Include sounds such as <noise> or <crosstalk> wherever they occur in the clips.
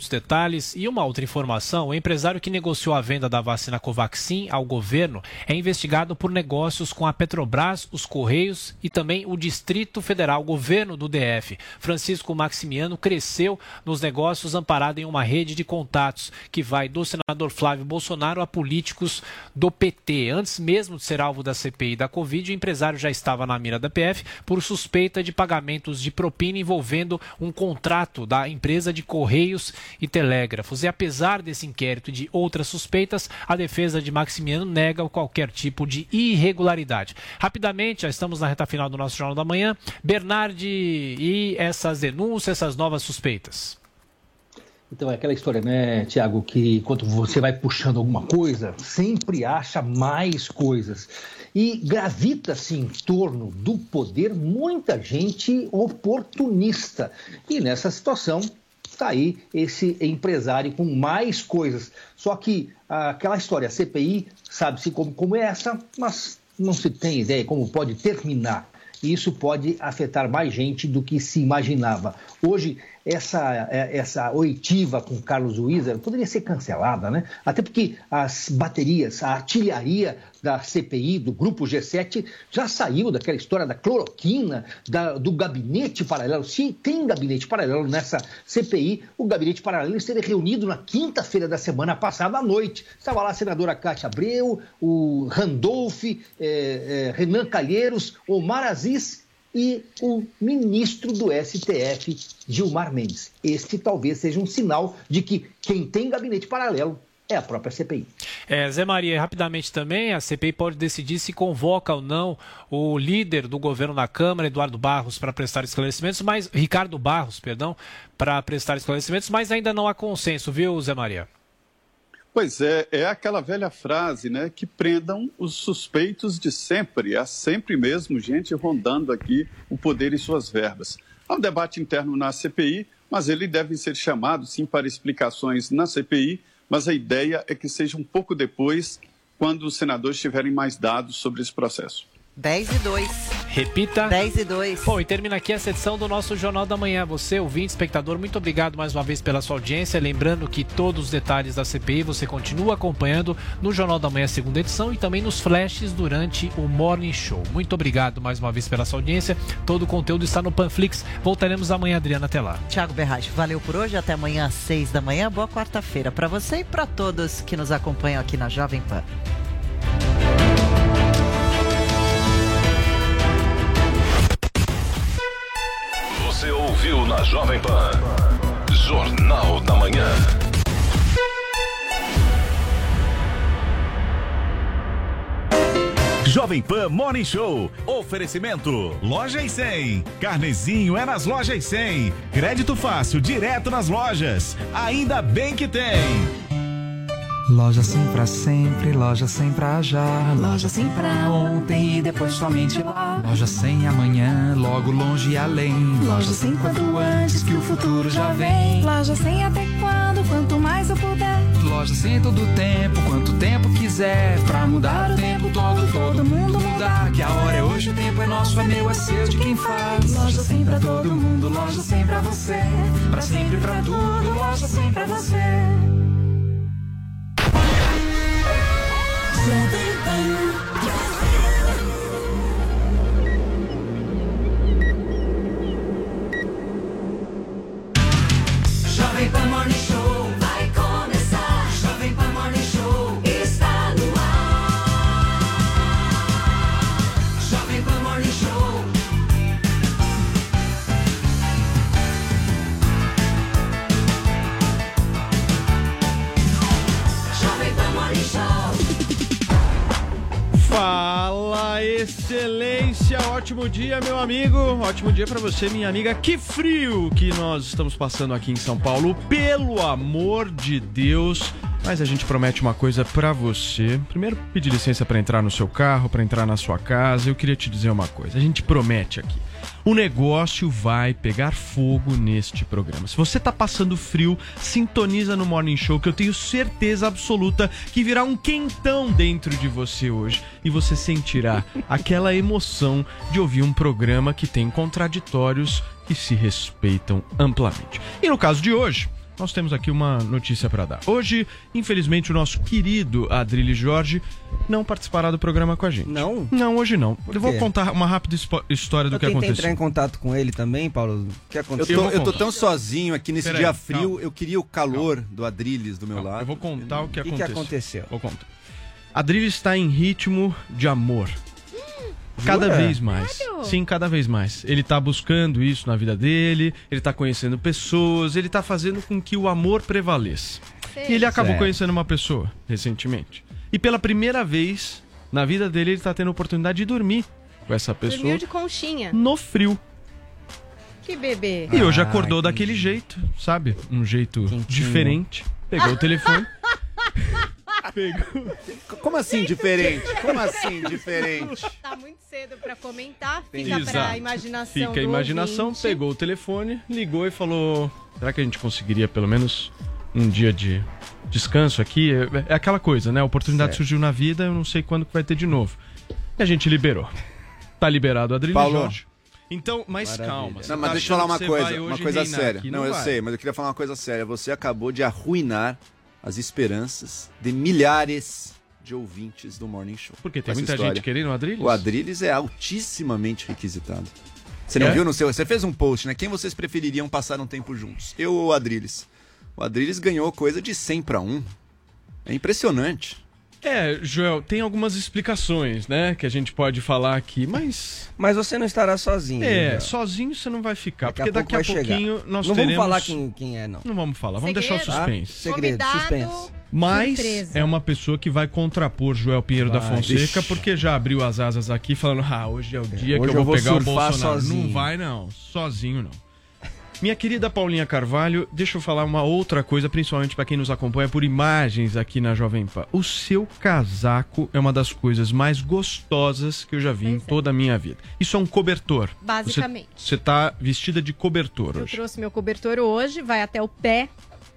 os detalhes. E uma outra informação: o empresário que negociou a venda da vacina Covaxin ao governo é investigado por negócios com a Petrobras, os Correios e também o Distrito Federal, governo do DF. Francisco Maximiano cresceu nos negócios amparado em uma rede de contatos que vai do senador Flávio Bolsonaro a políticos do PT. Antes mesmo de ser alvo da CPI da Covid, o empresário já estava na mira da PF por suspeita de pagamentos de propina envolvendo um contrato da empresa de Correios e Telégrafos. E apesar desse inquérito e de outras suspeitas, a defesa de Maximiano nega qualquer tipo de irregularidade. Rapidamente, já estamos na reta final do nosso Jornal da Manhã. Bernardi e essas denúncias, essas novas suspeitas. Então é aquela história, né, Tiago, que quando você vai puxando alguma coisa, sempre acha mais coisas. E gravita-se em torno do poder muita gente oportunista. E nessa situação, está aí esse empresário com mais coisas. Só que aquela história, a CPI, sabe-se como, como é mas não se tem ideia como pode terminar. E isso pode afetar mais gente do que se imaginava. Hoje, essa, é, essa oitiva com Carlos Wieser poderia ser cancelada, né? Até porque as baterias, a artilharia da CPI, do Grupo G7, já saiu daquela história da cloroquina, da, do gabinete paralelo. Se tem gabinete paralelo nessa CPI, o gabinete paralelo esteve reunido na quinta-feira da semana passada à noite. Estava lá a senadora Cátia Abreu, o Randolph, eh, eh, Renan Calheiros, Omar Aziz e o ministro do STF, Gilmar Mendes. Este talvez seja um sinal de que quem tem gabinete paralelo é a própria CPI. É, Zé Maria, rapidamente também, a CPI pode decidir se convoca ou não o líder do governo na Câmara, Eduardo Barros, para prestar esclarecimentos, mas Ricardo Barros, perdão, para prestar esclarecimentos, mas ainda não há consenso, viu, Zé Maria? Pois é, é aquela velha frase, né? Que prendam os suspeitos de sempre. Há sempre mesmo gente rondando aqui o poder e suas verbas. Há um debate interno na CPI, mas ele deve ser chamado, sim, para explicações na CPI. Mas a ideia é que seja um pouco depois, quando os senadores tiverem mais dados sobre esse processo. 10 e 2. Repita. 10 e 2. Bom, e termina aqui a edição do nosso Jornal da Manhã. Você, ouvinte, espectador, muito obrigado mais uma vez pela sua audiência. Lembrando que todos os detalhes da CPI você continua acompanhando no Jornal da Manhã, segunda edição, e também nos flashes durante o Morning Show. Muito obrigado mais uma vez pela sua audiência. Todo o conteúdo está no Panflix. Voltaremos amanhã, Adriana, até lá. Tiago Berracho, valeu por hoje. Até amanhã às 6 da manhã. Boa quarta-feira para você e para todos que nos acompanham aqui na Jovem Pan. Jovem Pan. Jornal da Manhã. Jovem Pan Morning Show. Oferecimento. Loja e 100. Carnezinho é nas lojas e 100. Crédito fácil, direto nas lojas. Ainda bem que tem. Loja sim pra sempre, loja sem pra já. Loja sim pra ontem e depois somente lá. Loja sem amanhã, logo longe e além. Loja sem quanto antes que o futuro já vem. Loja sem até quando, quanto mais eu puder. Loja sem todo tempo, quanto tempo quiser. Pra mudar o tempo todo, todo mundo mudar. Que a hora é hoje, o tempo é nosso, é meu, é seu, de quem faz. Loja sem pra todo mundo, loja sem pra você. Pra sempre, pra tudo, Loja sem pra você. Jovem excelência! Ótimo dia, meu amigo. Ótimo dia pra você, minha amiga. Que frio que nós estamos passando aqui em São Paulo. Pelo amor de Deus. Mas a gente promete uma coisa pra você. Primeiro, pedir licença pra entrar no seu carro, pra entrar na sua casa. Eu queria te dizer uma coisa. A gente promete aqui. O negócio vai pegar fogo neste programa. Se você tá passando frio, sintoniza no Morning Show que eu tenho certeza absoluta que virá um quentão dentro de você hoje e você sentirá <laughs> aquela emoção de ouvir um programa que tem contraditórios que se respeitam amplamente. E no caso de hoje, nós temos aqui uma notícia para dar. Hoje, infelizmente, o nosso querido Adrilho Jorge não participará do programa com a gente. Não? Não, hoje não. Por Eu vou contar uma rápida história do Eu que aconteceu. entrar em contato com ele também, Paulo. O que Eu aconteceu? tô, vou eu tô tão sozinho aqui nesse Peraí, dia frio, calma. eu queria o calor do Adrilles do meu Calma, lado. Eu vou contar o que O que, aconteceu. aconteceu? Vou contar. Adrilho está em ritmo de amor. Cada Jura? vez mais. Sim, cada vez mais. Ele tá buscando isso na vida dele, ele tá conhecendo pessoas, ele tá fazendo com que o amor prevaleça. E ele acabou Certo. conhecendo uma pessoa recentemente. E pela primeira vez na vida dele, ele tá tendo a oportunidade de dormir com essa pessoa Dormiu de conchinha. no frio. Que bebê. E hoje Ah, acordou daquele jeito, sabe? Um jeito Quentinho. diferente. Pegou o telefone. <laughs> Pegou. Como assim diferente? Como assim diferente? Pra comentar. Fica pra imaginação Fica a imaginação, ouvinte. pegou o telefone, ligou e falou: será que a gente conseguiria pelo menos um dia de descanso aqui? É, é aquela coisa, né? A oportunidade Certo. surgiu na vida, eu não sei quando que vai ter de novo. E a gente liberou. Tá liberado o Adrilho Paulo. Jorge. Então, mas Maravilha. calma. Não, mas tá deixa eu falar uma coisa, uma coisa séria. aqui, não, eu sei, mas eu queria falar uma coisa séria. Você acabou de arruinar as esperanças de milhares de ouvintes do Morning Show. Porque tem muita história. gente querendo o Adrilho? O Adrilles é altissimamente requisitado. Você não É? viu no seu. Você fez um post, né? Quem vocês prefeririam passar um tempo juntos? Eu ou o Adrilles? O Adrilles ganhou coisa de 100 para 1. É impressionante. É, Joel, tem algumas explicações, né? Que a gente pode falar aqui, mas. Mas você não estará sozinho. É, né? sozinho você não vai ficar. Daqui porque daqui a pouquinho chegar. nós Não teremos. vamos falar quem, quem é, não. Não vamos falar, vamos deixar o Segredo. suspense. Segredo, Convidado, suspense. Mas surpresa. é uma pessoa que vai contrapor Joel Pinheiro da Vai. Fonseca, Ixi. porque já abriu as asas aqui falando: ah, hoje é o dia hoje que eu eu vou vou pegar o Bolsonaro. sozinho. Não vai, não. Sozinho, não. Minha querida Paulinha Carvalho, deixa eu falar uma outra coisa, principalmente para quem nos acompanha por imagens aqui na Jovem Pan. O seu casaco é uma das coisas mais gostosas que eu já vi em é. toda a minha vida. Isso é um cobertor. Basicamente. Você, você tá vestida de cobertor Eu hoje. trouxe meu cobertor hoje, vai até o pé.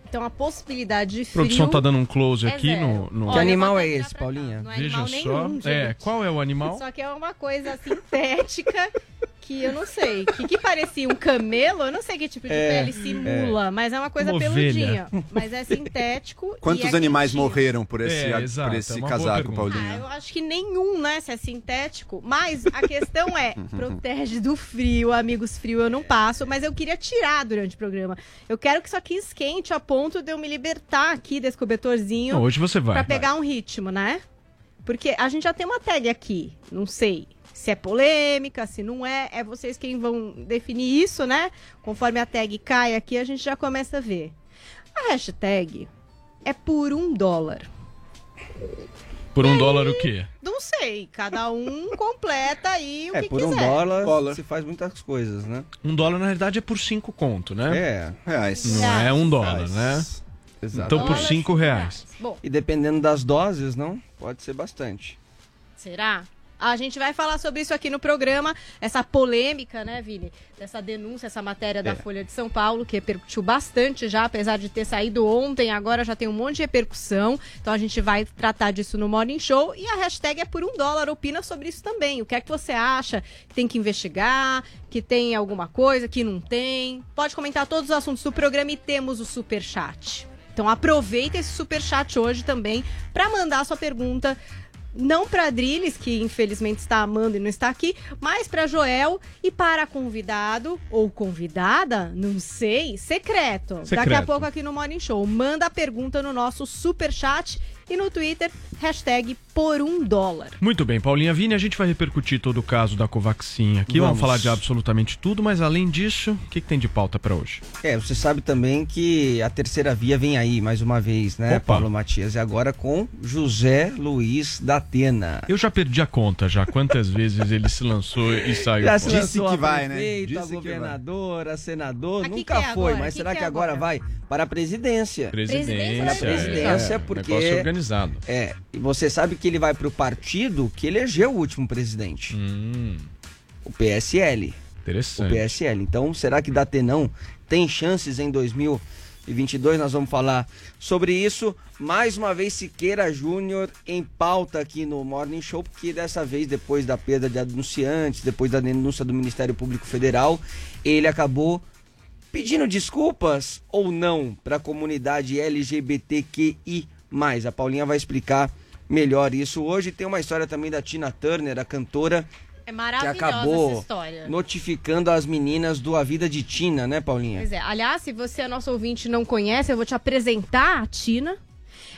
Então a possibilidade de A frio. produção tá dando um close é aqui zero. no. no- Que animal eu é esse. Paulinha? Não é Veja animal só. nenhum, é, qual é o animal? Só que é uma coisa <laughs> sintética que eu não sei. Que, que parecia um camelo, eu não sei que tipo de É, pele simula, mas é uma coisa Uma peludinha. Mas é sintético. Quantos e é animais quentinho. morreram por esse, É, exato, por é esse boa casaco, pergunta. Ah, eu acho que nenhum, né? Se é sintético. Mas a questão é, <laughs> protege do frio, amigos frio eu não passo, mas eu queria tirar durante o programa. Eu quero que isso aqui esquente a ponto de eu me libertar aqui desse cobertorzinho Não, hoje você vai. pra pegar um ritmo, né? Porque a gente já tem uma tag aqui, não sei se é polêmica, se não é, é vocês quem vão definir isso, né? Conforme a tag cai aqui, a gente já começa a ver. A hashtag é por um dólar. Por um dólar o quê? Não sei, cada um <laughs> completa aí o É, que por quiser. um dólar, Dólar. se faz muitas coisas, né? Um dólar, na verdade, é por cinco conto, né? É, Reais. Não é um dólar, Reais. né? exato. Então, por cinco reais. Bom, E dependendo das doses, não? Pode ser bastante. será? A gente vai falar sobre isso aqui no programa, essa polêmica, né, Vini? Dessa denúncia, essa matéria da É. Folha de São Paulo, que repercutiu bastante já, apesar de ter saído ontem, agora já tem um monte de repercussão. Então a gente vai tratar disso no Morning Show. E a hashtag é por um dólar. Opina sobre isso também. O que é que você acha que tem que investigar, que tem alguma coisa, que não tem? Pode comentar todos os assuntos do programa e temos o super chat. Então aproveita esse super chat hoje também para mandar a sua pergunta não para Drilis, que infelizmente está amando e não está aqui, mas para Joel e para convidado ou convidada, não sei, secreto. Daqui a Secreto. pouco aqui no Morning Show. Manda a pergunta no nosso super chat e no Twitter, hashtag por um dólar. Muito bem, Paulinha Vini, a gente vai repercutir todo o caso da Covaxin aqui. Vamos, Vamos. falar de absolutamente tudo, mas além disso, o que, que tem de pauta pra hoje? É, você sabe também que a terceira via vem aí mais uma vez, né, Opa. Paulo Matias? E agora com José Luiz da Atena. Eu já perdi a conta já, quantas <laughs> vezes ele se lançou e saiu Já se Disse lançou que vai, né? Disse a que vai. governadora, a senador, que nunca é foi, mas Que será que que, é agora agora? vai para a presidência? Presidência. Para a presidência, é, porque- Negócio organizado. É, e você sabe que ele vai para o partido que elegeu o último presidente, Hum, o PSL. O interessante. PSL. Então, será que Datenão tem chances em 2022? Nós vamos falar sobre isso. Mais uma vez, Siqueira Júnior em pauta aqui no Morning Show, porque dessa vez, depois da perda de anunciantes, depois da denúncia do Ministério Público Federal, ele acabou pedindo desculpas ou não para a comunidade LGBTQI+. A Paulinha vai explicar melhor isso. Hoje tem uma história também da Tina Turner, a cantora É que acabou história. notificando as meninas do A Vida de Tina, né, Paulinha? Pois é. Aliás, se você é nosso ouvinte não conhece, eu vou te apresentar a Tina,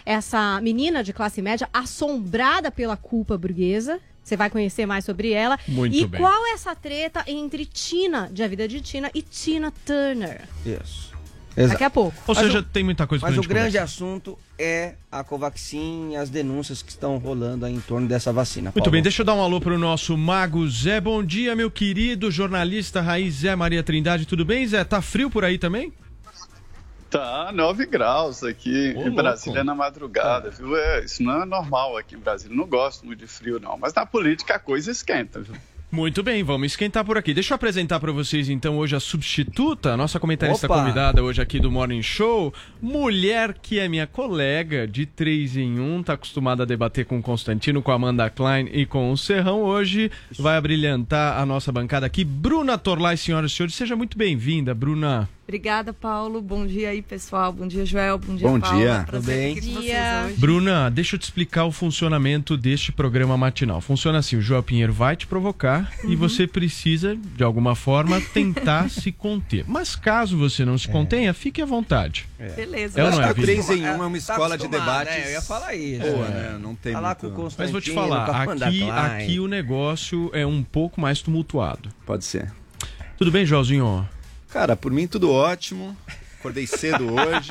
essa menina de classe média assombrada pela culpa burguesa. Você vai conhecer mais sobre ela. Muito e bem. qual é essa treta entre Tina, de A Vida de Tina, e Tina Turner? Isso. Daqui a pouco. Ou Mas seja, o- tem muita coisa pra Mas o grande conversar. assunto é a Covaxin e as denúncias que estão rolando aí em torno dessa vacina. Muito Paulo. bem, deixa eu dar um alô pro nosso Mago Zé. Bom dia, meu querido jornalista Raiz Zé Maria Trindade. Tudo bem, Zé? Tá frio por aí também? Tá 9 graus aqui Ô, em louco. Brasília na madrugada, viu? É, isso não é normal aqui em Brasília. Não gosto muito de frio, não. Mas na política a coisa esquenta, viu? Muito bem, vamos esquentar por aqui. Deixa eu apresentar para vocês então hoje a substituta, a nossa comentarista Opa! convidada hoje aqui do Morning Show, mulher que é minha colega de 3 em 1, tá acostumada a debater com o Constantino, com a Amanda Klein e com o Serrão. Hoje vai abrilhantar a nossa bancada aqui, Bruna Torlai, senhoras e senhores. Seja muito bem-vinda, Bruna. Obrigada, Paulo. Bom dia aí, pessoal. Bom dia, Joel. Bom dia, Bom Paula. dia. Tudo bem? Dia. Bruna, deixa eu te explicar o funcionamento deste programa matinal. Funciona assim: o João Pinheiro vai te provocar e você precisa, de alguma forma, tentar <laughs> se conter. Mas caso você não se contenha, fique à vontade. Beleza. É não é, Acho que o Vitor? 3 em 1 é uma escola de acostumado, debates. né? Eu ia falar isso. Boa, É. né? Não tem Tá lá muito... com o Mas vou te falar, aqui, aqui o negócio é um pouco mais tumultuado. Pode ser. Tudo bem, Joãozinho? Cara, por mim tudo ótimo. Acordei cedo hoje.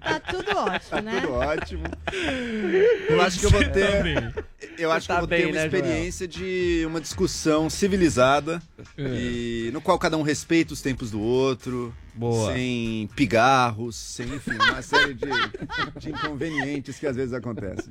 Tá tudo ótimo, né? Tudo ótimo. Eu acho que eu vou tá ter. Eu acho que tá eu vou ter bem, uma né, experiência de uma discussão civilizada É. e no qual cada um respeita os tempos do outro. Boa. Sem pigarros, sem, enfim, uma série de, de inconvenientes que às vezes acontecem.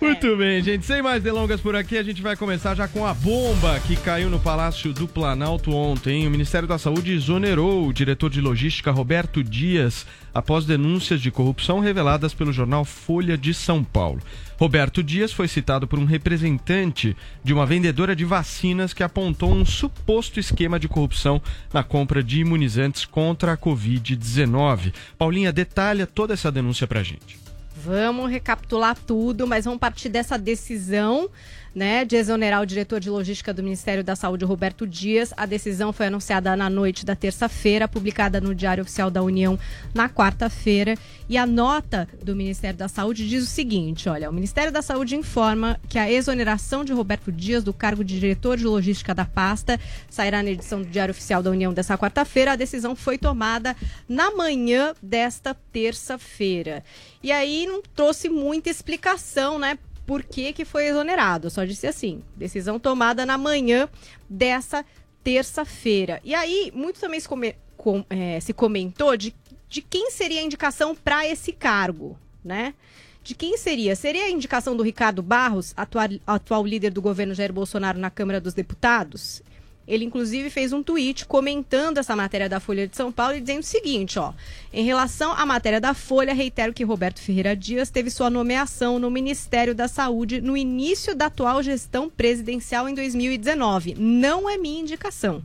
Muito bem, gente. Sem mais delongas por aqui, a gente vai começar já com a bomba que caiu no Palácio do Planalto ontem. O Ministério da Saúde exonerou o diretor de logística Roberto Dias após denúncias de corrupção reveladas pelo jornal Folha de São Paulo. Roberto Dias foi citado por um representante de uma vendedora de vacinas que apontou um suposto esquema de corrupção na compra de imunizantes contra a Covid-19. Paulinha, detalha toda essa denúncia pra gente. Vamos recapitular tudo, mas vamos partir dessa decisão, né, de exonerar o diretor de logística do Ministério da Saúde, Roberto Dias. A decisão foi anunciada na noite da terça-feira, publicada no Diário Oficial da União na quarta-feira. E a nota do Ministério da Saúde diz o seguinte: olha, o Ministério da Saúde informa que a exoneração de Roberto Dias do cargo de diretor de logística da pasta sairá na edição do Diário Oficial da União dessa quarta-feira. A decisão foi tomada na manhã desta terça-feira. E aí não trouxe muita explicação, né? Por que, que foi exonerado? Só disse assim: decisão tomada na manhã dessa terça-feira. E aí, muito também se, come- com- eh, se comentou de, de quem seria a indicação para esse cargo, né? De quem seria? Seria a indicação do Ricardo Barros, atual, atual líder do governo Jair Bolsonaro na Câmara dos Deputados? Ele, inclusive, fez um tweet comentando essa matéria da Folha de São Paulo e dizendo o seguinte, ó. Em relação à matéria da Folha, reitero que Roberto Ferreira Dias teve sua nomeação no Ministério da Saúde no início da atual gestão presidencial em 2019. Não é minha indicação.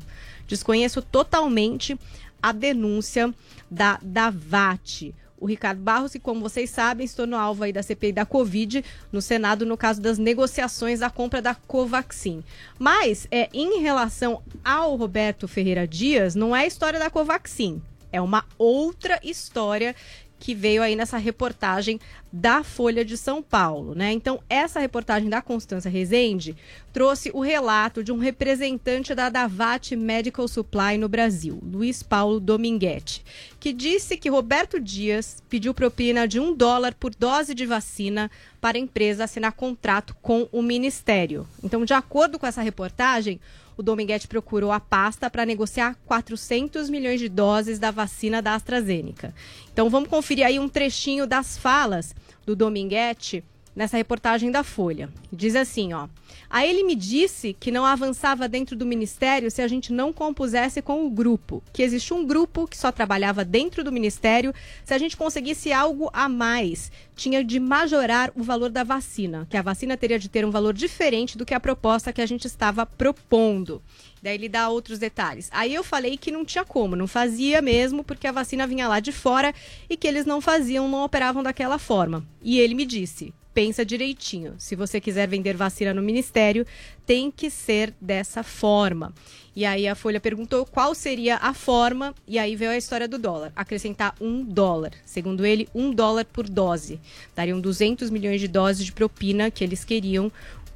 Desconheço totalmente a denúncia da Davat. O Ricardo Barros, que, como vocês sabem, se tornou alvo aí da CPI da Covid no Senado no caso das negociações da compra da Covaxin. Mas, é, em relação ao Roberto Ferreira Dias, não é a história da Covaxin. É uma outra história que veio aí nessa reportagem da Folha de São Paulo, né? Então, essa reportagem da Constança Rezende trouxe o relato de um representante da Davat Medical Supply no Brasil, Luiz Paulo Dominguete, que disse que Roberto Dias pediu propina de um dólar por dose de vacina para a empresa assinar contrato com o Ministério. Então, de acordo com essa reportagem, o Dominguete procurou a pasta para negociar 400 milhões de doses da vacina da AstraZeneca. Então vamos conferir aí um trechinho das falas do Dominguete nessa reportagem da Folha. Diz assim, ó. Aí ele me disse que não avançava dentro do ministério se a gente não compusesse com o grupo, que existe um grupo que só trabalhava dentro do ministério, se a gente conseguisse algo a mais, tinha de majorar o valor da vacina, que a vacina teria de ter um valor diferente do que a proposta que a gente estava propondo. Daí ele dá outros detalhes. Aí eu falei que não tinha como, não fazia mesmo, porque a vacina vinha lá de fora e que eles não faziam, não operavam daquela forma. E ele me disse: pensa direitinho. Se você quiser vender vacina no ministério, tem que ser dessa forma. E aí a Folha perguntou qual seria a forma, e aí veio a história do dólar. Acrescentar um dólar. Segundo ele, um dólar por dose. Dariam 200 milhões de doses de propina que eles queriam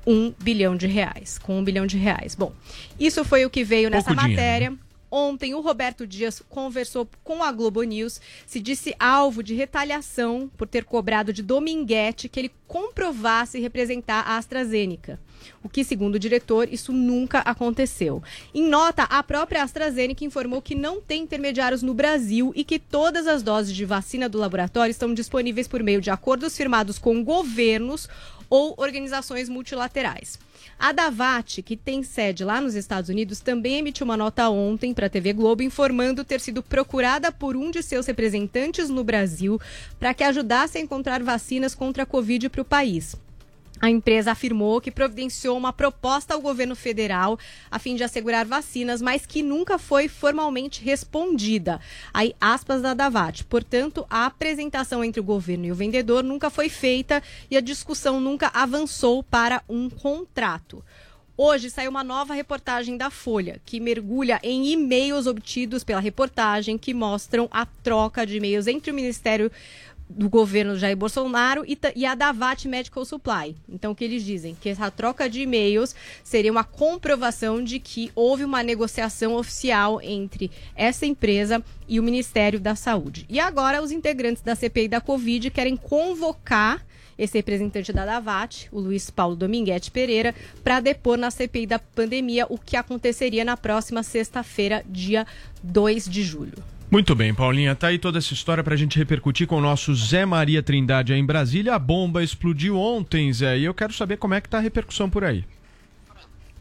um bilhão de reais, com um bilhão de reais. Bom, isso foi o que veio nessa Pouco dinheiro, matéria. né? Ontem, o Roberto Dias conversou com a Globo News, se disse alvo de retaliação por ter cobrado de Dominguete que ele comprovasse representar a AstraZeneca. O que, segundo o diretor, isso nunca aconteceu. Em nota, a própria AstraZeneca informou que não tem intermediários no Brasil e que todas as doses de vacina do laboratório estão disponíveis por meio de acordos firmados com governos ou organizações multilaterais. A Davat, que tem sede lá nos Estados Unidos, também emitiu uma nota ontem para a TV Globo informando ter sido procurada por um de seus representantes no Brasil para que ajudasse a encontrar vacinas contra a Covid para o país. A empresa afirmou que providenciou uma proposta ao governo federal a fim de assegurar vacinas, mas que nunca foi formalmente respondida. Aí, aspas da Davat. Portanto, a apresentação entre o governo e o vendedor nunca foi feita e a discussão nunca avançou para um contrato. Hoje saiu uma nova reportagem da Folha, que mergulha em e-mails obtidos pela reportagem que mostram a troca de e-mails entre o Ministério do governo Jair Bolsonaro e, e a Davat Medical Supply. Então, o que eles dizem? Que essa troca de e-mails seria uma comprovação de que houve uma negociação oficial entre essa empresa e o Ministério da Saúde. E agora, os integrantes da CPI da Covid querem convocar esse representante da Davat, o Luiz Paulo Dominguete Pereira, para depor na CPI da pandemia, o que aconteceria na próxima sexta-feira, dia 2 de julho. Muito bem, Paulinha, tá aí toda essa história pra gente repercutir com o nosso Zé Maria Trindade aí em Brasília. A bomba explodiu ontem, Zé, e eu quero saber como é que tá a repercussão por aí.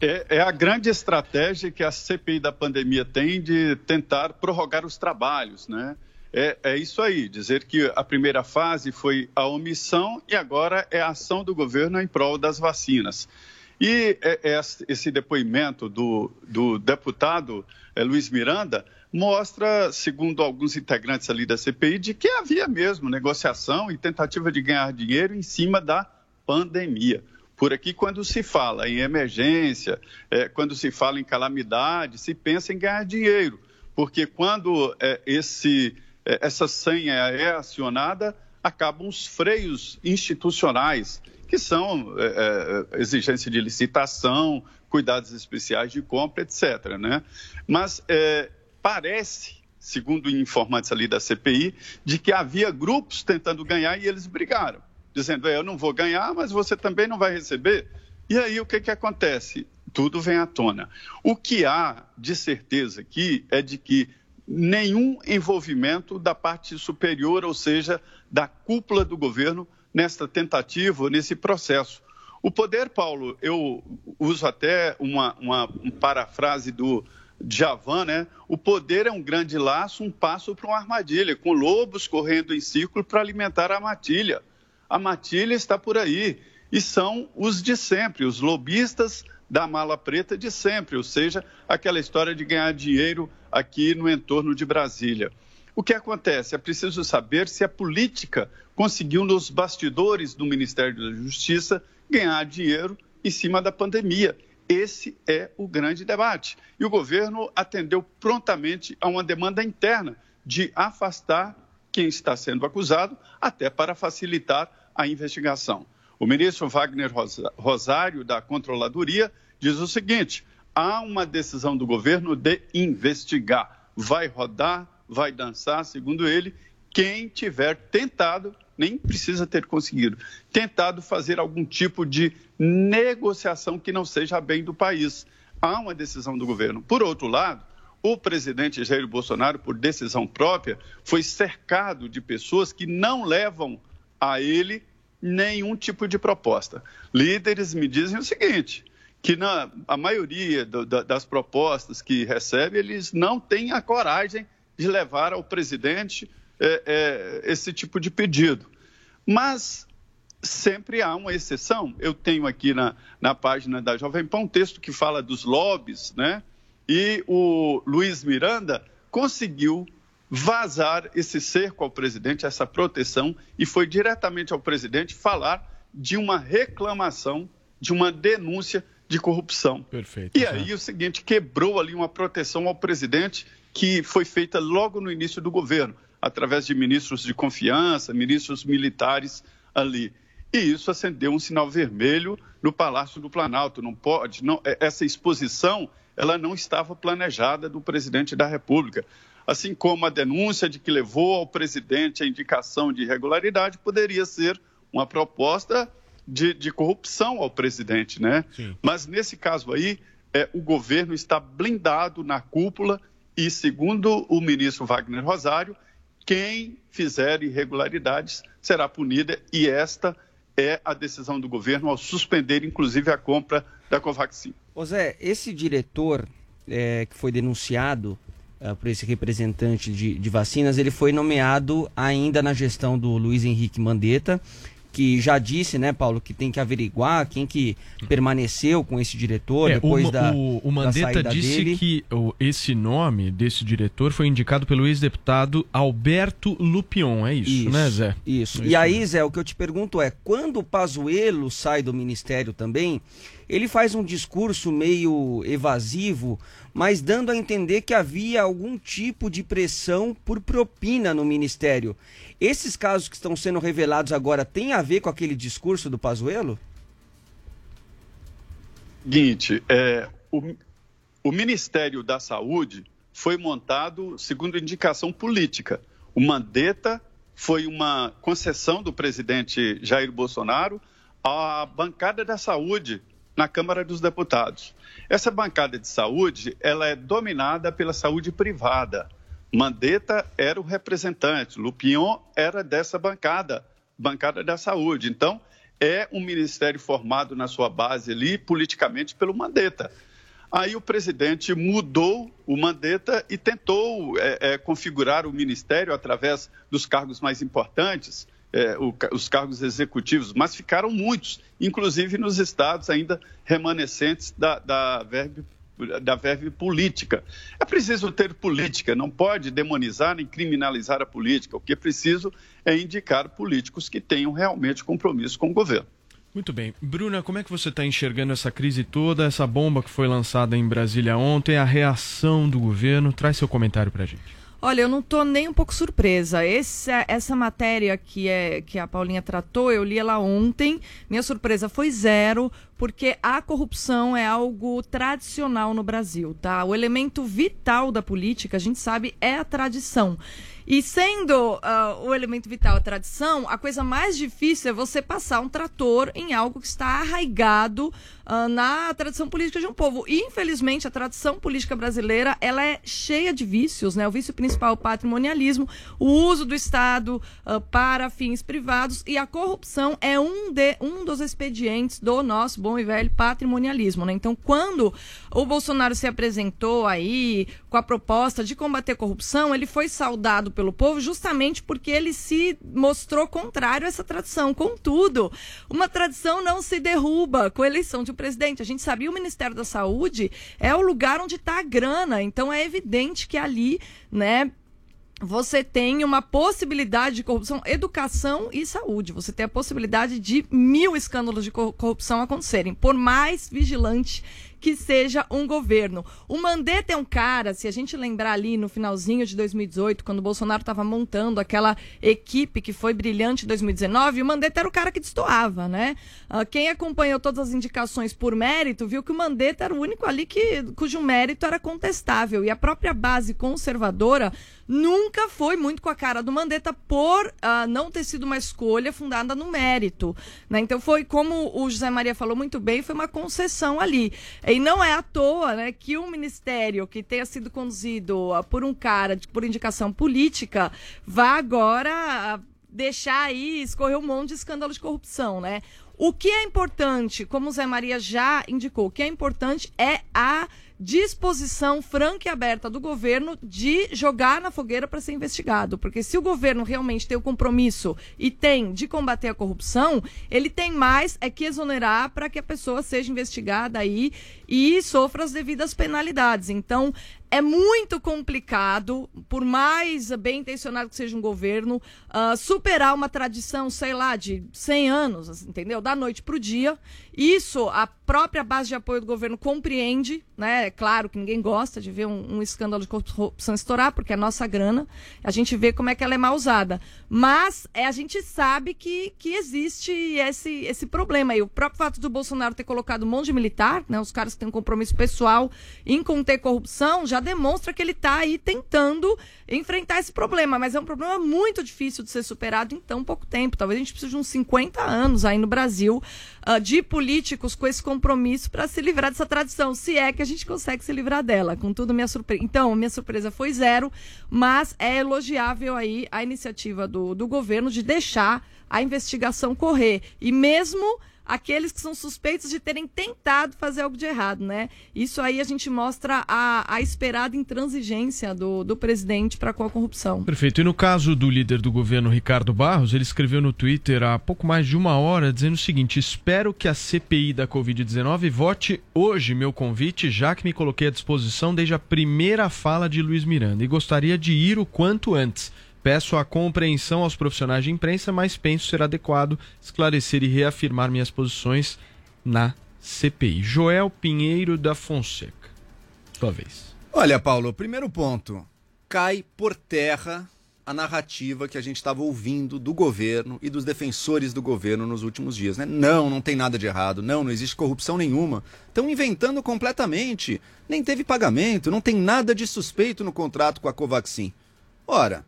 É, é a grande estratégia que a CPI da pandemia tem de tentar prorrogar os trabalhos, né? É, é isso aí, dizer que a primeira fase foi a omissão e agora é a ação do governo em prol das vacinas. E é, é, esse depoimento do, do deputado é, Luiz Miranda mostra, segundo alguns integrantes ali da CPI, de que havia mesmo negociação e tentativa de ganhar dinheiro em cima da pandemia. Por aqui, quando se fala em emergência, é, quando se fala em calamidade, se pensa em ganhar dinheiro, porque quando é, esse, é, essa senha é acionada, acabam os freios institucionais, que são é, é, exigência de licitação, cuidados especiais de compra, etc. Né? Mas é, parece, segundo informantes ali da CPI, de que havia grupos tentando ganhar e eles brigaram dizendo: eu não vou ganhar, mas você também não vai receber. E aí o que, que acontece? Tudo vem à tona. O que há de certeza aqui é de que nenhum envolvimento da parte superior, ou seja, da cúpula do governo, nesta tentativa, nesse processo. O poder, Paulo, eu uso até uma, uma, uma parafrase do Javan, né? O poder é um grande laço, um passo para uma armadilha, com lobos correndo em círculo para alimentar a matilha a matilha está por aí. E são os de sempre, os lobistas da mala preta de sempre, ou seja, aquela história de ganhar dinheiro aqui no entorno de Brasília. O que acontece? É preciso saber se a política conseguiu, nos bastidores do Ministério da Justiça, ganhar dinheiro em cima da pandemia. Esse é o grande debate. E o governo atendeu prontamente a uma demanda interna de afastar quem está sendo acusado, até para facilitar a investigação. O ministro Wagner Rosário, da Controladoria, diz o seguinte: há uma decisão do governo de investigar. Vai rodar, vai dançar, segundo ele, quem tiver tentado, nem precisa ter conseguido, tentado fazer algum tipo de negociação que não seja bem do país. Há uma decisão do governo. Por outro lado, o presidente Jair Bolsonaro, por decisão própria, foi cercado de pessoas que não levam a ele nenhum tipo de proposta. Líderes me dizem o seguinte: que na a maioria do, da, das propostas que recebe, eles não têm a coragem de levar ao presidente é, é, esse tipo de pedido. Mas sempre há uma exceção. Eu tenho aqui na, na página da Jovem Pan um texto que fala dos lobbies, né? E o Luiz Miranda conseguiu vazar esse cerco ao presidente, essa proteção, e foi diretamente ao presidente falar de uma reclamação, de uma denúncia de corrupção. Perfeito. E aí o seguinte, quebrou ali uma proteção ao presidente que foi feita logo no início do governo, através de ministros de confiança, ministros militares ali. E isso acendeu um sinal vermelho no Palácio do Planalto. Não pode, não, é, essa exposição, ela não estava planejada do presidente da República. Assim como a denúncia de que levou ao presidente a indicação de irregularidade poderia ser uma proposta de, de corrupção ao presidente, né? Sim. Mas nesse caso aí, é, o governo está blindado na cúpula e, segundo o ministro Wagner Rosário, quem fizer irregularidades será punida e esta é a decisão do governo ao suspender, inclusive, a compra da Covaxin. Ô Zé, esse diretor é, que foi denunciado uh, por esse representante de, de vacinas, ele foi nomeado ainda na gestão do Luiz Henrique Mandetta que já disse, né, Paulo, que tem que averiguar quem que permaneceu com esse diretor É, depois o, da, o, o Mandetta disse dele. que o- esse nome desse diretor foi indicado pelo ex-deputado Alberto Lupion, é isso, né, Zé? Isso. É E aí, Zé, o que eu te pergunto é, quando o Pazuello sai do ministério também, ele faz um discurso meio evasivo, mas dando a entender que havia algum tipo de pressão por propina no ministério. Esses casos que estão sendo revelados agora têm a ver com aquele discurso do Pazuello? Seguinte, é, o, o Ministério da Saúde foi montado segundo indicação política. O Mandetta foi uma concessão do presidente Jair Bolsonaro à bancada da saúde na Câmara dos Deputados. Essa bancada de saúde, ela é dominada pela saúde privada. Mandetta era o representante, Lupion era dessa bancada, bancada da saúde. Então, é um ministério formado na sua base ali, politicamente, pelo Mandetta. Aí o presidente mudou o Mandetta e tentou é, é, configurar o ministério através dos cargos mais importantes, é, o os cargos executivos, mas ficaram muitos, inclusive nos estados ainda remanescentes da, da verve da verve política. É preciso ter política, não pode demonizar nem criminalizar a política. O que é preciso é indicar políticos que tenham realmente compromisso com o governo. Muito bem. Bruna, como é que você está enxergando essa crise toda, essa bomba que foi lançada em Brasília ontem, a reação do governo? Traz seu comentário pra gente. Olha, eu não tô nem um pouco surpresa. Essa, essa matéria que, é, que a Paulinha tratou, eu li ela ontem. Minha surpresa foi zero, porque a corrupção é algo tradicional no Brasil, tá? O elemento vital da política, a gente sabe, é a tradição. E sendo ah, o elemento vital a tradição, a coisa mais difícil é você passar um trator em algo que está arraigado ah, na tradição política de um povo. E, infelizmente, a tradição política brasileira ela é cheia de vícios, né? O vício principal é o patrimonialismo, o uso do Estado ah, para fins privados e a corrupção é um, de, um dos expedientes do nosso bom e velho patrimonialismo, né? Então, quando o Bolsonaro se apresentou aí com a proposta de combater corrupção, ele foi saudado pelo povo justamente porque ele se mostrou contrário a essa tradição. Contudo, uma tradição não se derruba com a eleição de um presidente. A gente sabia o Ministério da Saúde é o lugar onde está a grana, então é evidente que ali, né, você tem uma possibilidade de corrupção, educação e saúde. Você tem a possibilidade de mil escândalos de cor- corrupção acontecerem, por mais vigilante que seja um governo. O Mandetta é um cara, se a gente lembrar ali no finalzinho de 2018, quando o Bolsonaro estava montando aquela equipe que foi brilhante em 2019, o Mandetta era o cara que destoava, né? Ah, quem acompanhou todas as indicações por mérito viu que o Mandetta era o único ali que, cujo mérito era contestável. E a própria base conservadora nunca foi muito com a cara do Mandetta por ah, não ter sido uma escolha fundada no mérito. Né? Então foi como o José Maria falou muito bem, foi uma concessão ali. E não é à toa né, que um ministério que tenha sido conduzido ah, por um cara de- por indicação política vá agora. ah, deixar aí escorrer um monte de escândalo de corrupção, né? O que é importante, como o Zé Maria já indicou, o que é importante é a disposição franca e aberta do governo de jogar na fogueira para ser investigado. Porque se o governo realmente tem o compromisso e tem de combater a corrupção, ele tem mais é que exonerar para que a pessoa seja investigada aí e sofra as devidas penalidades. Então, é muito complicado, por mais bem intencionado que seja um governo, uh, superar uma tradição, sei lá, de 100 anos, entendeu? Da noite para o dia. Isso a própria base de apoio do governo compreende, né? É claro que ninguém gosta de ver um, um, escândalo de corrupção estourar, porque é nossa grana. A gente vê como é que ela é mal usada. Mas é, a gente sabe que, que existe esse, esse problema. E o próprio fato do Bolsonaro ter colocado um monte de militar, né? Os caras que têm um compromisso pessoal em conter corrupção, já demonstra que ele está aí tentando enfrentar esse problema. Mas é um problema muito difícil de ser superado em tão pouco tempo. Talvez a gente precise de uns 50 anos aí no Brasil uh, de políticos com esse compromisso para se livrar dessa tradição, se é que a gente consegue se livrar dela. Contudo, minha surpresa. Então, minha surpresa foi zero, mas é elogiável aí a iniciativa do, do governo de deixar a investigação correr. E mesmo aqueles que são suspeitos de terem tentado fazer algo de errado, né? Isso aí a gente mostra a, a esperada intransigência do, do presidente para com a corrupção. Perfeito. E no caso do líder do governo, Ricardo Barros, ele escreveu no Twitter há pouco mais de uma hora dizendo o seguinte: espero que a CPI da Covid-19 vote hoje meu convite, já que me coloquei à disposição desde a primeira fala de Luiz Miranda e gostaria de ir o quanto antes. Peço a compreensão aos profissionais de imprensa, mas penso ser adequado esclarecer e reafirmar minhas posições na CPI. Joel Pinheiro da Fonseca. Sua vez. Olha, Paulo, primeiro ponto. Cai por terra a narrativa que a gente estava ouvindo do governo e dos defensores do governo nos últimos dias. Né? Não, não tem nada de errado. Não, não existe corrupção nenhuma. Estão inventando completamente. Nem teve pagamento, não tem nada de suspeito no contrato com a Covaxin. Ora,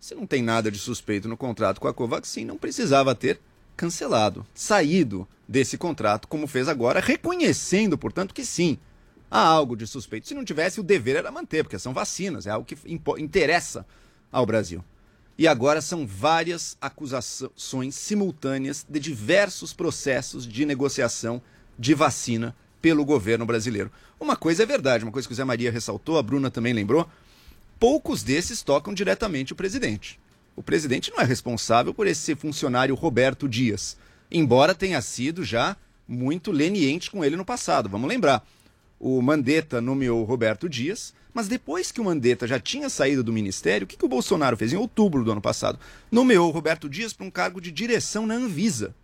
se não tem nada de suspeito no contrato com a Covaxin, não precisava ter cancelado, saído desse contrato, como fez agora, reconhecendo, portanto, que sim, há algo de suspeito. Se não tivesse, o dever era manter, porque são vacinas, é algo que interessa ao Brasil. E agora são várias acusações simultâneas de diversos processos de negociação de vacina pelo governo brasileiro. Uma coisa é verdade, uma coisa que o Zé Maria ressaltou, a Bruna também lembrou, poucos desses tocam diretamente o presidente. O presidente não é responsável por esse funcionário Roberto Dias, embora tenha sido já muito leniente com ele no passado. Vamos lembrar, o Mandetta nomeou Roberto Dias, mas depois que o Mandetta já tinha saído do ministério, o que, que o Bolsonaro fez em outubro do ano passado? Nomeou Roberto Dias para um cargo de direção na Anvisa.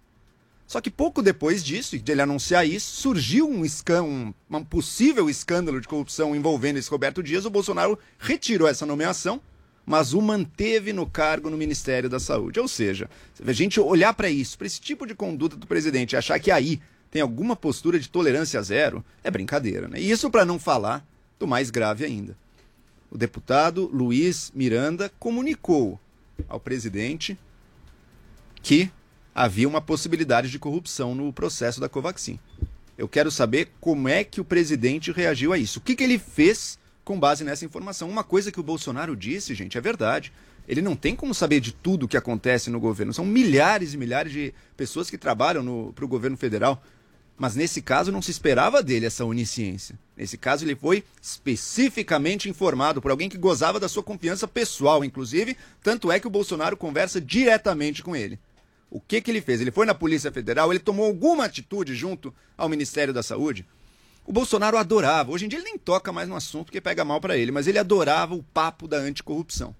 Só que pouco depois disso, de ele anunciar isso, surgiu um, um, um possível escândalo de corrupção envolvendo esse Roberto Dias. O Bolsonaro retirou essa nomeação, mas o manteve no cargo no Ministério da Saúde. Ou seja, a gente olhar para isso, para esse tipo de conduta do presidente, achar que aí tem alguma postura de tolerância zero, é brincadeira. Né? E isso para não falar do mais grave ainda. O deputado Luiz Miranda comunicou ao presidente que havia uma possibilidade de corrupção no processo da Covaxin. Eu quero saber como é que o presidente reagiu a isso. O que, que ele fez com base nessa informação? Uma coisa que o Bolsonaro disse, gente, é verdade. Ele não tem como saber de tudo o que acontece no governo. São milhares e milhares de pessoas que trabalham para o governo federal. Mas nesse caso não se esperava dele essa onisciência. Nesse caso ele foi especificamente informado por alguém que gozava da sua confiança pessoal, inclusive, tanto é que o Bolsonaro conversa diretamente com ele. O que, que ele fez? Ele foi na Polícia Federal, ele tomou alguma atitude junto ao Ministério da Saúde? O Bolsonaro adorava, hoje em dia ele nem toca mais no assunto porque pega mal para ele, mas ele adorava o papo da anticorrupção.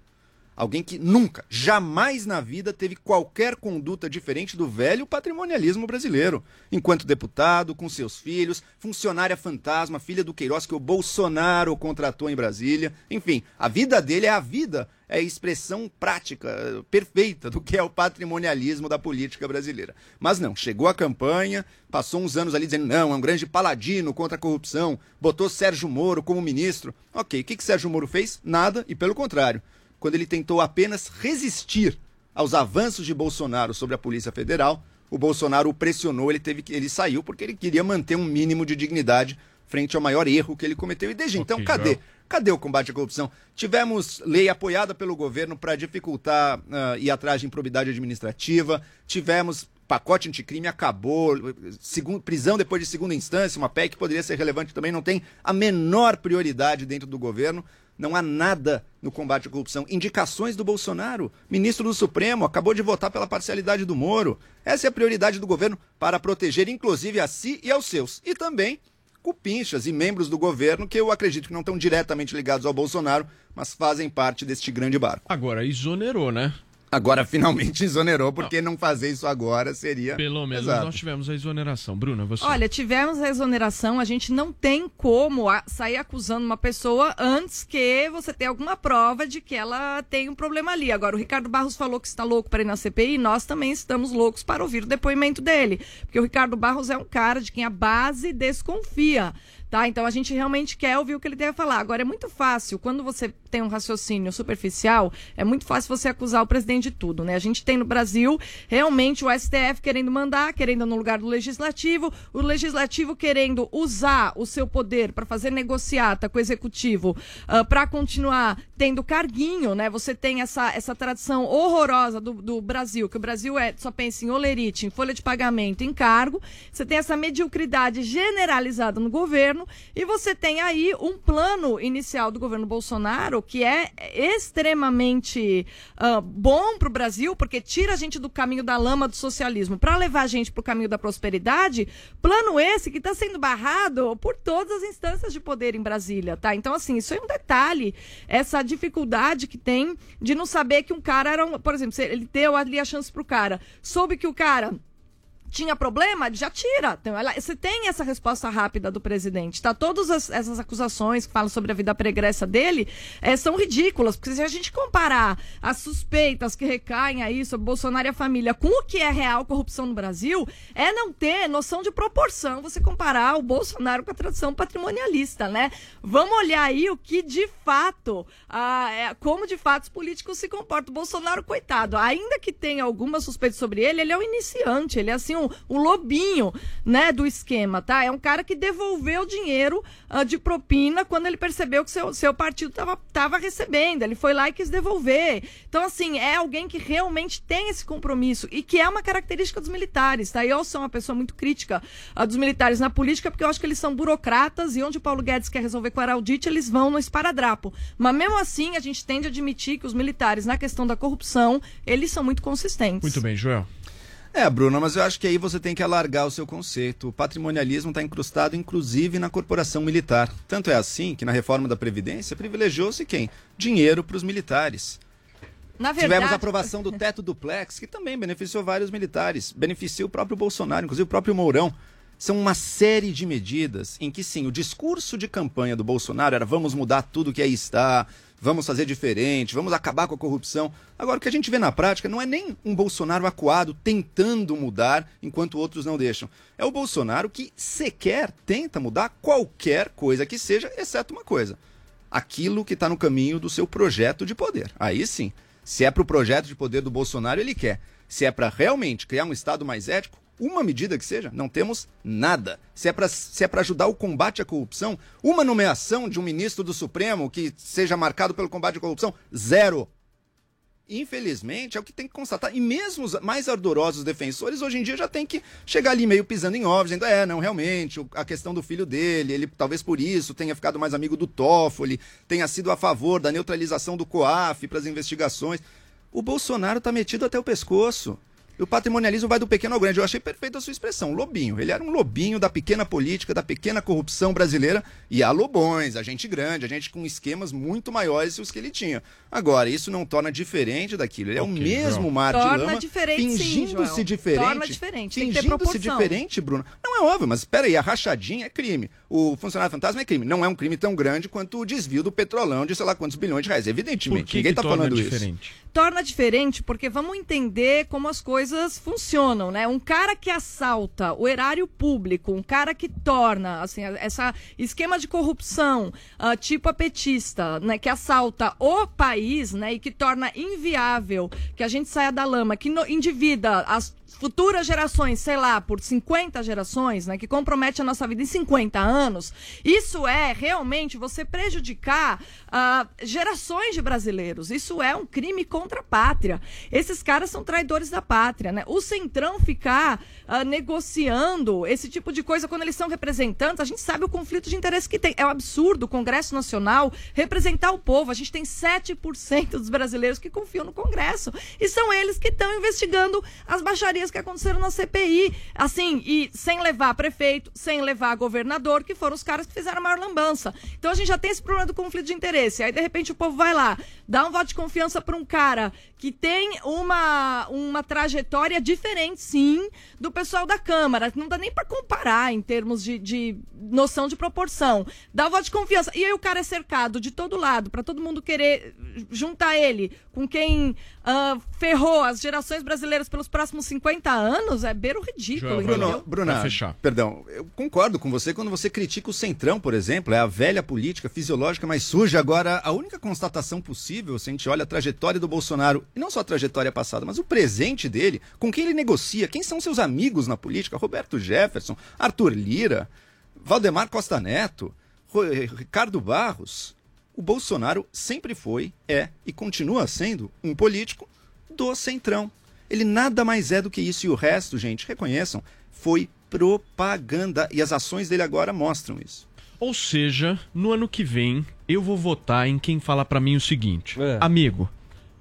Alguém que nunca, jamais na vida teve qualquer conduta diferente do velho patrimonialismo brasileiro. Enquanto deputado, com seus filhos, funcionária fantasma, filha do Queiroz que o Bolsonaro contratou em Brasília. Enfim, a vida dele é a vida, é a expressão prática, perfeita do que é o patrimonialismo da política brasileira. Mas não, chegou a campanha, passou uns anos ali dizendo, não, é um grande paladino contra a corrupção, botou Sérgio Moro como ministro. Ok, o que, que Sérgio Moro fez? Nada, e pelo contrário quando ele tentou apenas resistir aos avanços de Bolsonaro sobre a Polícia Federal, o Bolsonaro o pressionou, ele teve que ele saiu porque ele queria manter um mínimo de dignidade frente ao maior erro que ele cometeu. E desde okay, então, cadê? Cadê o combate à corrupção? Tivemos lei apoiada pelo governo para dificultar uh, ir atrás de improbidade administrativa, tivemos pacote anticrime acabou, segundo, prisão depois de segunda instância, uma PEC que poderia ser relevante também, não tem a menor prioridade dentro do governo. Não há nada no combate à corrupção. Indicações do Bolsonaro, ministro do Supremo, acabou de votar pela parcialidade do Moro. Essa é a prioridade do governo para proteger, inclusive, a si e aos seus. E também cupinchas e membros do governo que eu acredito que não estão diretamente ligados ao Bolsonaro, mas fazem parte deste grande barco. Agora exonerou, né? Agora finalmente exonerou, porque não, não fazer isso agora seria. Pelo menos Exato. nós tivemos a exoneração. Bruna, você. Olha, tivemos a exoneração, a gente não tem como sair acusando uma pessoa antes que você tenha alguma prova de que ela tem um problema ali. Agora, o Ricardo Barros falou que está louco para ir na CPI, nós também estamos loucos para ouvir o depoimento dele. Porque o Ricardo Barros é um cara de quem a base desconfia. Tá? Então a gente realmente quer ouvir o que ele tem a falar. Agora é muito fácil, quando você tem um raciocínio superficial, é muito fácil você acusar o presidente de tudo, né? A gente tem no Brasil realmente o STF querendo mandar, querendo no lugar do legislativo, o legislativo querendo usar o seu poder para fazer negociata com o executivo, uh, ah, para continuar tendo carguinho, né? Você tem essa, essa tradição horrorosa do, do Brasil, que o Brasil é só pensa em olerite, em folha de pagamento, em cargo. Você tem essa mediocridade generalizada no governo. E você tem aí um plano inicial do governo Bolsonaro que é extremamente uh, bom para o Brasil, porque tira a gente do caminho da lama do socialismo para levar a gente para o caminho da prosperidade. Plano esse que está sendo barrado por todas as instâncias de poder em Brasília, tá? Então, assim, isso é um detalhe, essa dificuldade que tem de não saber que um cara era um. Por exemplo, ele deu ali a chance pro cara, soube que o cara tinha problema, já tira. Então, ela, você tem essa resposta rápida do presidente. Tá? Todas as, essas acusações que falam sobre a vida pregressa dele é, são ridículas, porque se a gente comparar as suspeitas que recaem aí sobre Bolsonaro e a família com o que é real corrupção no Brasil, é não ter noção de proporção você comparar o Bolsonaro com a tradição patrimonialista, né? Vamos olhar aí o que de fato, ah, é, como de fato os políticos se comportam. O Bolsonaro, coitado, ainda que tenha alguma suspeita sobre ele, ele é um iniciante, ele é assim um, um lobinho, né, do esquema, tá? É um cara que devolveu dinheiro uh, de propina quando ele percebeu que seu, seu partido tava, tava recebendo. Ele foi lá e quis devolver. Então, assim, é alguém que realmente tem esse compromisso e que é uma característica dos militares, tá? Eu sou uma pessoa muito crítica uh, dos militares na política porque eu acho que eles são burocratas e onde o Paulo Guedes quer resolver com a Araldite, eles vão no esparadrapo. Mas mesmo assim, a gente tende a admitir que os militares, na questão da corrupção, eles são muito consistentes. Muito bem, Joel. É, Bruna, mas eu acho que aí você tem que alargar o seu conceito. O patrimonialismo está incrustado, inclusive, na corporação militar. Tanto é assim que na reforma da Previdência privilegiou-se quem? Dinheiro para os militares. Na verdade... Tivemos a aprovação do teto duplex, que também beneficiou vários militares. Beneficia o próprio Bolsonaro, inclusive o próprio Mourão. São uma série de medidas em que, sim, o discurso de campanha do Bolsonaro era vamos mudar tudo que aí está, vamos fazer diferente, vamos acabar com a corrupção. Agora, o que a gente vê na prática não é nem um Bolsonaro acuado tentando mudar enquanto outros não deixam. É o Bolsonaro que sequer tenta mudar qualquer coisa que seja, exceto uma coisa: aquilo que está no caminho do seu projeto de poder. Aí sim, se é para o projeto de poder do Bolsonaro, ele quer. Se é para realmente criar um Estado mais ético, uma medida que seja, não temos nada. Se é para é ajudar o combate à corrupção, uma nomeação de um ministro do Supremo que seja marcado pelo combate à corrupção, zero. Infelizmente, é o que tem que constatar. E mesmo os mais ardorosos defensores, hoje em dia, já tem que chegar ali meio pisando em ovos, dizendo: é, não, realmente, a questão do filho dele, ele talvez por isso tenha ficado mais amigo do Toffoli, tenha sido a favor da neutralização do COAF para as investigações. O Bolsonaro está metido até o pescoço. O patrimonialismo vai do pequeno ao grande. Eu achei perfeita a sua expressão, lobinho. Ele era um lobinho da pequena política, da pequena corrupção brasileira. E há lobões, a gente grande, a gente com esquemas muito maiores que os que ele tinha. Agora, isso não torna diferente daquilo. Ele é okay, o mesmo João. mar torna de lama, fingindo-se diferente. Torna diferente. Fingindo-se diferente, Bruno. Não é óbvio, mas espera aí, a rachadinha é crime. O funcionário fantasma é crime. Não é um crime tão grande quanto o desvio do petrolão de sei lá quantos bilhões de reais. Evidentemente, que ninguém está falando diferente? isso. Torna diferente porque vamos entender como as coisas funcionam, né? Um cara que assalta o erário público, um cara que torna, assim, essa esquema de corrupção, uh, tipo a petista, né? Que assalta o país, né? E que torna inviável que a gente saia da lama, que no, endivida as futuras gerações, sei lá, por 50 gerações, né, que compromete a nossa vida em 50 anos, isso é realmente você prejudicar ah, gerações de brasileiros. Isso é um crime contra a pátria. Esses caras são traidores da pátria, né? O Centrão ficar ah, negociando esse tipo de coisa quando eles são representantes, a gente sabe o conflito de interesse que tem. É um absurdo o Congresso Nacional representar o povo. A gente tem 7% dos brasileiros que confiam no Congresso. E são eles que estão investigando as baixarias que aconteceram na CPI. Assim, e sem levar prefeito, sem levar governador, que foram os caras que fizeram a maior lambança. Então a gente já tem esse problema do conflito de interesse. Aí, de repente, o povo vai lá, dá um voto de confiança para um cara que tem uma, uma trajetória diferente, sim, do pessoal da Câmara. Não dá nem para comparar em termos de, de noção de proporção. Dá voto de confiança. E aí o cara é cercado de todo lado, para todo mundo querer juntar ele com quem uh, ferrou as gerações brasileiras pelos próximos 50 anos, é beiro ridículo. Bruno, Bruna, perdão, eu concordo com você quando você critica o Centrão, por exemplo, é a velha política fisiológica mais suja. Agora, a única constatação possível, se a gente olha a trajetória do Bolsonaro, e não só a trajetória passada, mas o presente dele, com quem ele negocia, quem são seus amigos na política, Roberto Jefferson, Arthur Lira, Valdemar Costa Neto, Ricardo Barros, o Bolsonaro sempre foi, é e continua sendo um político do centrão. Ele nada mais é do que isso e o resto, gente, reconheçam, foi propaganda e as ações dele agora mostram isso. Ou seja, no ano que vem eu vou votar em quem fala para mim o seguinte: é. amigo,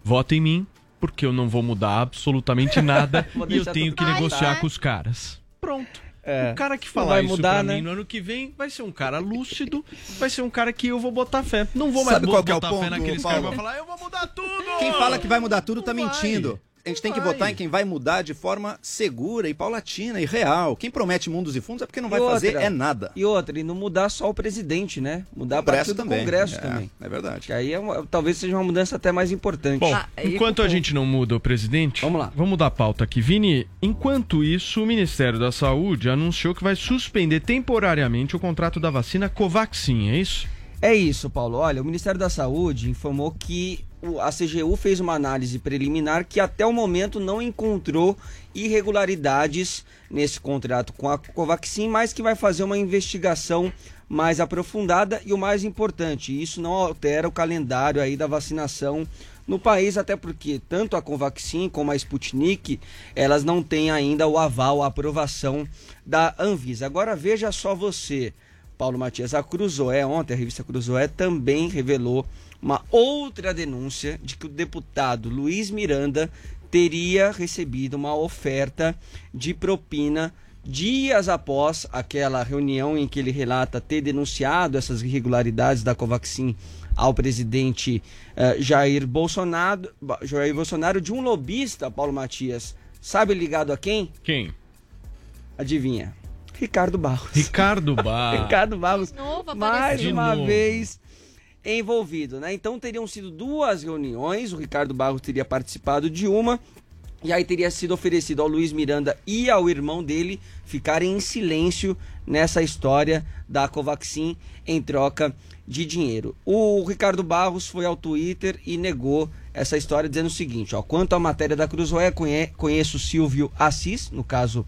vota em mim porque eu não vou mudar absolutamente nada <laughs> e eu tenho que negociar com os caras. Pronto. É, o cara que falar vai isso mudar, pra né? mim no ano que vem vai ser um cara lúcido, vai ser um cara que eu vou botar fé. Não vou mais Sabe qual é botar é o ponto, fé naqueles caras que vão falar, eu vou mudar tudo! Quem fala que vai mudar tudo tá Não mentindo. Vai. A gente tem que votar em quem vai mudar de forma segura e paulatina e real. Quem promete mundos e fundos é porque não vai E outra, fazer é nada. E outra, e não mudar só o presidente, né? Mudar a Congresso partir do também. Congresso É, também. É verdade. Que aí é uma- talvez seja uma mudança até mais importante. Bom, enquanto a gente não muda o presidente, vamos lá. Vamos mudar a pauta aqui. Vini, enquanto isso, o Ministério da Saúde anunciou que vai suspender temporariamente o contrato da vacina Covaxin, é isso? É isso, Paulo. Olha, o Ministério da Saúde informou que a CGU fez uma análise preliminar que até o momento não encontrou irregularidades nesse contrato com a Covaxin, mas que vai fazer uma investigação mais aprofundada e o mais importante, isso não altera o calendário aí da vacinação no país, até porque tanto a Covaxin como a Sputnik, elas não têm ainda o aval, a aprovação da Anvisa. Agora veja só você, Paulo Matias, a Cruzoé, ontem a revista Cruzoé também revelou uma outra denúncia de que o deputado Luiz Miranda teria recebido uma oferta de propina dias após aquela reunião em que ele relata ter denunciado essas irregularidades da Covaxin ao presidente eh, Jair Bolsonaro, Jair Bolsonaro de um lobista, Paulo Matias. Sabe ligado a quem? Quem? Adivinha? Ricardo Barros. Ricardo <laughs> Barros. Ricardo Barros, novo mais apareceu. uma De novo. vez envolvido, né? Então teriam sido duas reuniões, o Ricardo Barros teria participado de uma, e aí teria sido oferecido ao Luiz Miranda e ao irmão dele ficarem em silêncio nessa história da Covaxin em troca de dinheiro. O Ricardo Barros foi ao Twitter e negou essa história dizendo o seguinte, ó, quanto à matéria da Cruzoé, conhe- conheço Silvio Assis, no caso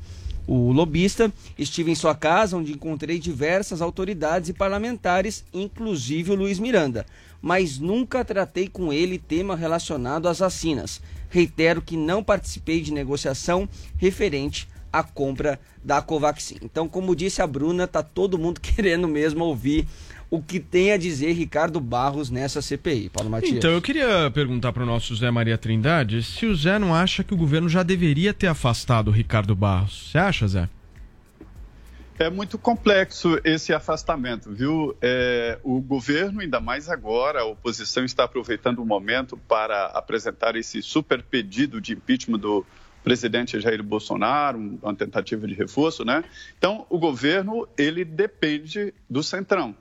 o lobista, estive em sua casa onde encontrei diversas autoridades e parlamentares, inclusive o Luiz Miranda, mas nunca tratei com ele tema relacionado às vacinas. Reitero que não participei de negociação referente à compra da Covaxin. Então, como disse a Bruna, tá todo mundo <laughs> querendo mesmo ouvir o que tem a dizer Ricardo Barros nessa CPI. Paulo Matias. Então, eu queria perguntar para o nosso Zé Maria Trindade se o Zé não acha que o governo já deveria ter afastado o Ricardo Barros. Você acha, Zé? É muito complexo esse afastamento, viu? É, o governo, ainda mais agora, a oposição está aproveitando o momento para apresentar esse super pedido de impeachment do presidente Jair Bolsonaro, um- uma tentativa de reforço, né? Então, o governo, ele depende do Centrão.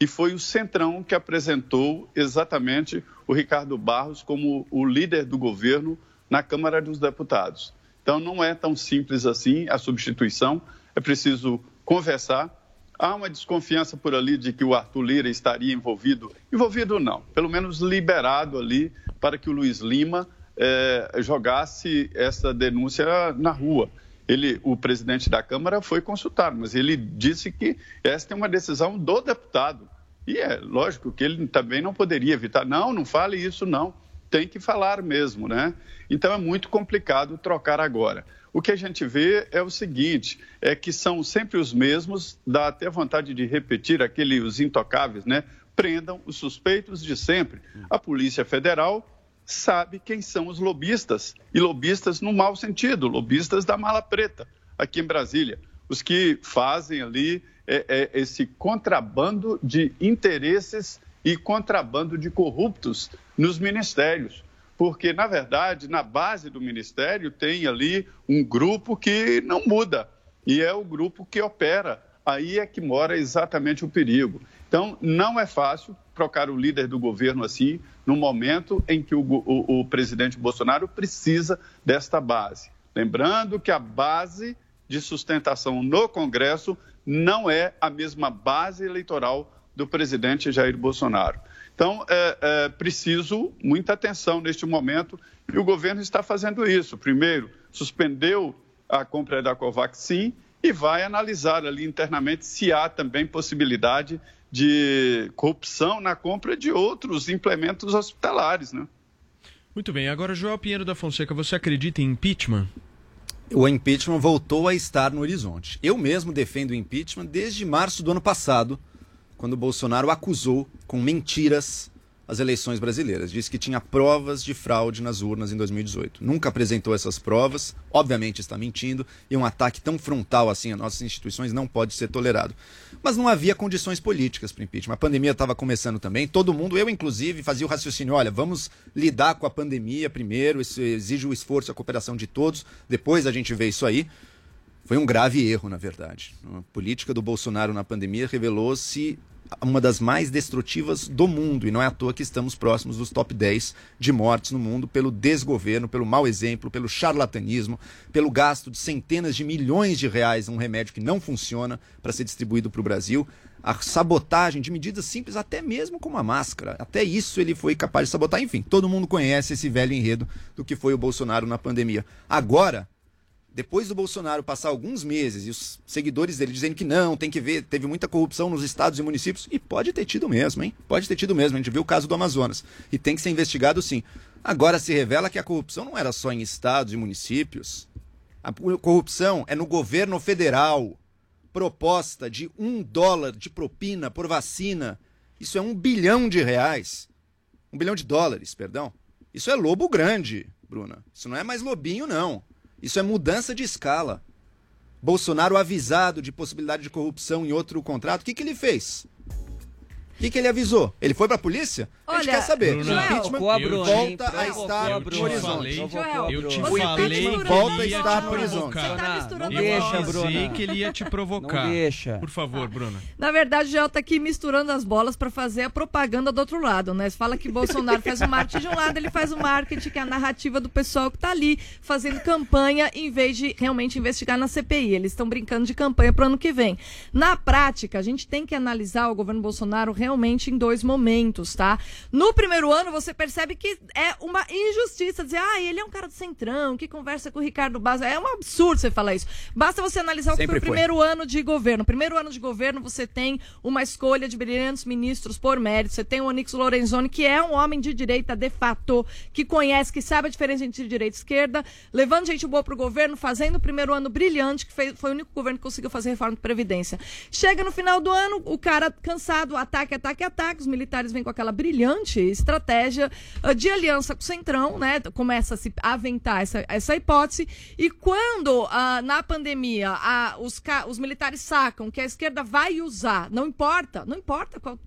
E foi o Centrão que apresentou exatamente o Ricardo Barros como o líder do governo na Câmara dos Deputados. Então, não é tão simples assim a substituição. É preciso conversar. Há uma desconfiança por ali de que o Arthur Lira estaria envolvido. Envolvido não, pelo menos liberado ali para que o Luiz Lima é, jogasse essa denúncia na rua. Ele, o presidente da Câmara foi consultado, mas ele disse que essa é uma decisão do deputado. E é lógico que ele também não poderia evitar. Não, não fale isso, não. Tem que falar mesmo, né? Então é muito complicado trocar agora. O que a gente vê é o seguinte: é que são sempre os mesmos, dá até vontade de repetir aquele, os intocáveis, né? Prendam os suspeitos de sempre. A Polícia Federal sabe quem são os lobistas, e lobistas no mau sentido, lobistas da mala preta, aqui em Brasília. Os que fazem ali é, é, esse contrabando de interesses e contrabando de corruptos nos ministérios. Porque, na verdade, na base do ministério tem ali um grupo que não muda, e é o grupo que opera. Aí é que mora exatamente o perigo. Então, não é fácil trocar o líder do governo assim, no momento em que o, o, o presidente Bolsonaro precisa desta base. Lembrando que a base de sustentação no Congresso não é a mesma base eleitoral do presidente Jair Bolsonaro. Então, é, é preciso muita atenção neste momento e o governo está fazendo isso. Primeiro, suspendeu a compra da Covaxin e vai analisar ali internamente se há também possibilidade de corrupção na compra de outros implementos hospitalares, né? Muito bem. Agora, Joel Pinheiro da Fonseca, você acredita em impeachment? O impeachment voltou a estar no horizonte. Eu mesmo defendo o impeachment desde março do ano passado, quando Bolsonaro acusou com mentiras as eleições brasileiras. Disse que tinha provas de fraude nas urnas em 2018. Nunca apresentou essas provas, obviamente está mentindo, e um ataque tão frontal assim às nossas instituições não pode ser tolerado. Mas não havia condições políticas para impeachment. A pandemia estava começando também, todo mundo, eu inclusive, fazia o raciocínio: olha, vamos lidar com a pandemia primeiro, isso exige o esforço, a cooperação de todos, depois a gente vê isso aí. Foi um grave erro, na verdade. A política do Bolsonaro na pandemia revelou-se uma das mais destrutivas do mundo, e não é à toa que estamos próximos dos top 10 de mortes no mundo pelo desgoverno, pelo mau exemplo, pelo charlatanismo, pelo gasto de centenas de milhões de reais em um remédio que não funciona para ser distribuído para o Brasil, a sabotagem de medidas simples, até mesmo como a máscara. Até isso ele foi capaz de sabotar. Enfim, todo mundo conhece esse velho enredo do que foi o Bolsonaro na pandemia. Agora, depois do Bolsonaro passar alguns meses e os seguidores dele dizendo que não, tem que ver, teve muita corrupção nos estados e municípios, e pode ter tido mesmo, hein? Pode ter tido mesmo. A gente viu o caso do Amazonas. E tem que ser investigado sim. Agora se revela que a corrupção não era só em estados e municípios. A corrupção é no governo federal. Proposta de um dólar de propina por vacina. Isso é um bilhão de reais. Um bilhão de dólares, perdão. Isso é lobo grande, Bruna. Isso não é mais lobinho, não. Isso é mudança de escala. Bolsonaro avisado de possibilidade de corrupção em outro contrato, o que, que ele fez? O que, que ele avisou? Ele foi pra polícia? Olha, a gente quer saber. Bruno, o impeachment Bruno, volta eu a estar te no horizonte. falei, eu te o falei impeachment que volta a estar no horizonte. provocar. Não Eu deixa, Bruna. que ele ia te <laughs> provocar. Não deixa. Por favor, Bruna. Na verdade, o Gel tá aqui misturando as bolas para fazer a propaganda do outro lado, né? Você fala que Bolsonaro faz o marketing de um lado, ele faz o marketing, que é a narrativa do pessoal que tá ali fazendo campanha em vez de realmente investigar na CPI. Eles estão brincando de campanha pro ano que vem. Na prática, a gente tem que analisar o governo Bolsonaro realmente em dois momentos, tá? No primeiro ano, você percebe que é uma injustiça dizer, ah, ele é um cara do centrão, que conversa com o Ricardo Baza. É um absurdo você falar isso. Basta você analisar o que foi Sempre o foi. primeiro ano de governo. Primeiro ano de governo, você tem uma escolha de brilhantes ministros por mérito. Você tem o Onix Lorenzoni, que é um homem de direita de fato, que conhece, que sabe a diferença entre direita e esquerda, levando gente boa pro governo, fazendo o primeiro ano brilhante, que fez- foi o único governo que conseguiu fazer reforma de Previdência. Chega no final do ano, o cara cansado, ataque, ataque, ataque, os militares vêm com aquela brilhante estratégia ah, de aliança com o Centrão, né? Começa a se aventar essa, essa hipótese. E quando, ah, na pandemia, os, os militares sacam que a esquerda vai usar, não importa, não importa qual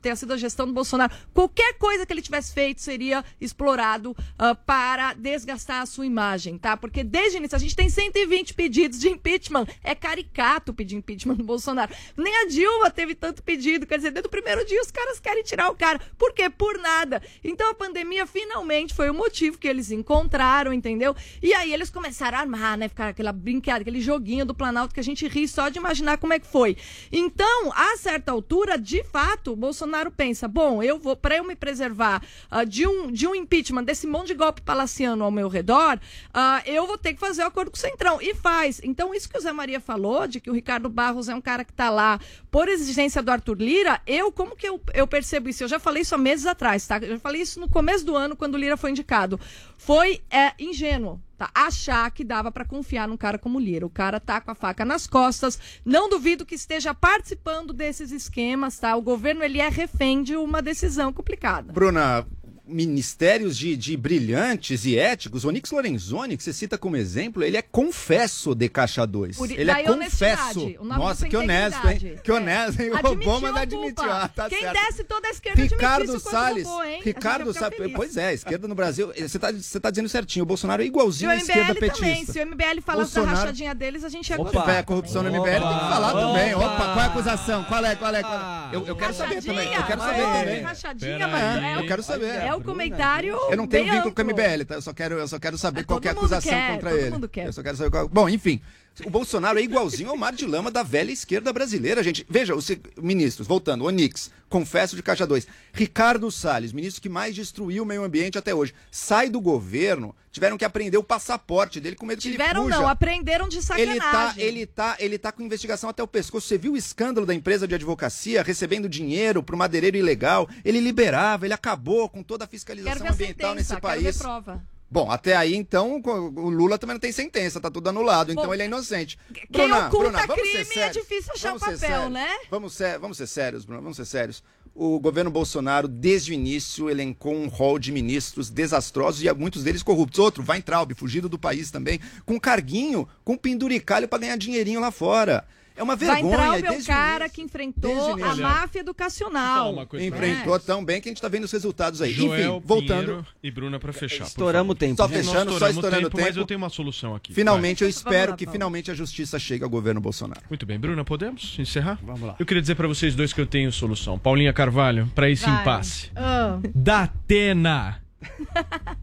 tenha sido a gestão do Bolsonaro, qualquer coisa que ele tivesse feito seria explorado ah, para desgastar a sua imagem, tá? Porque desde o início a gente tem 120 pedidos de impeachment. É caricato pedir impeachment do Bolsonaro. Nem a Dilma teve tanto pedido. Quer dizer, desde o primeiro dia os caras querem tirar o cara. Por quê? Por nada. Então a pandemia finalmente foi o motivo que eles encontraram, entendeu? E aí eles começaram a armar, né? Ficar aquela brincadeira, aquele joguinho do Planalto que a gente ri só de imaginar como é que foi. Então, a certa altura, de fato, o Bolsonaro pensa, bom, eu vou, para eu me preservar ah, de, um, de um impeachment, desse monte de golpe palaciano ao meu redor, ah, eu vou ter que fazer o acordo com o Centrão. E faz. Então, isso que o Zé Maria falou, de que o Ricardo Barros é um cara que está lá por exigência do Arthur Lira, eu, como que eu, eu percebo isso? Eu já falei isso há meses atrás, tá? Eu já falei isso no começo do ano, quando o Lira foi indicado. Foi é, ingênuo. Tá? Achar que dava para confiar num cara como Lira. O cara tá com a faca nas costas. Não duvido que esteja participando desses esquemas, tá? O governo ele é refém de uma decisão complicada. Bruna, ministérios de, de brilhantes e éticos, Onix Lorenzoni, que você cita como exemplo, ele é confesso de Caixa 2. Por- ele é confesso. O Nossa, é que honesto, hein? Que honesto, hein? O Obama não admitiu. Ah, tá Quem certo. desce toda a esquerda Ricardo o Salles. roubou, hein? Ricardo Salles. feliz. Pois é, a esquerda no Brasil. Você tá, você tá dizendo certinho. O Bolsonaro é igualzinho o à esquerda MBL petista. também. Se o MBL falasse da Bolsonaro- rachadinha deles, a gente ia Se gostar. tiver corrupção no MBL, tem que falar Opa! também. Opa, qual é a acusação? Qual é, qual é? Qual é? Eu, eu quero saber também. Eu quero saber também. Rachadinha, mas é, Eu quero saber. É o comentário. Eu não tenho vínculo com o amplo. MBL, tá? Eu só quero, eu só quero saber qual que é a acusação quer, contra todo ele. mundo quer. Eu só quero saber qual... Bom, enfim. O Bolsonaro é igualzinho ao mar de lama da velha esquerda brasileira, gente. Veja, os ministros, voltando, Onix, confesso de Caixa 2. Ricardo Salles, ministro que mais destruiu o meio ambiente até hoje. Sai do governo, tiveram que aprender o passaporte dele com medo que Tiveram ele fuja. não, aprenderam de sacanagem. Ele tá, ele, tá, ele tá com investigação até o pescoço. Você viu o escândalo da empresa de advocacia recebendo dinheiro pro madeireiro ilegal? Ele liberava, ele acabou com toda a fiscalização ambiental sentença, nesse quero ver país. prova. Bom, até aí então o Lula também não tem sentença, tá tudo anulado, então Bom, ele é inocente. Quem Bruna, oculta Bruna, vamos ser crime é sérios. difícil achar o Vamos ser papel, sérios. né? Vamos ser, vamos ser sérios, Bruno, vamos ser sérios. O governo Bolsonaro, desde o início, elencou um rol de ministros desastrosos e muitos deles corruptos. Outro, Weintraub, fugido do país também, com carguinho, com penduricalho para ganhar dinheirinho lá fora. É uma vergonha. Weintraub e é o desde cara desde que enfrentou a máfia educacional. Enfrentou tão bem que a gente tá vendo os resultados aí. Joel, Enfim, voltando. Pinheiro e Bruna pra fechar. Estouramos o tempo, Só gente. fechando, só estourando o tempo, tempo. mas eu tenho uma solução aqui. Finalmente, eu Vai. espero que finalmente a justiça chegue ao governo Bolsonaro. Muito bem, Bruna, podemos encerrar? Vamos lá. Eu queria dizer pra vocês dois que eu tenho solução. Paulinha Carvalho, pra esse Vai. impasse. Ah. Datena. <laughs>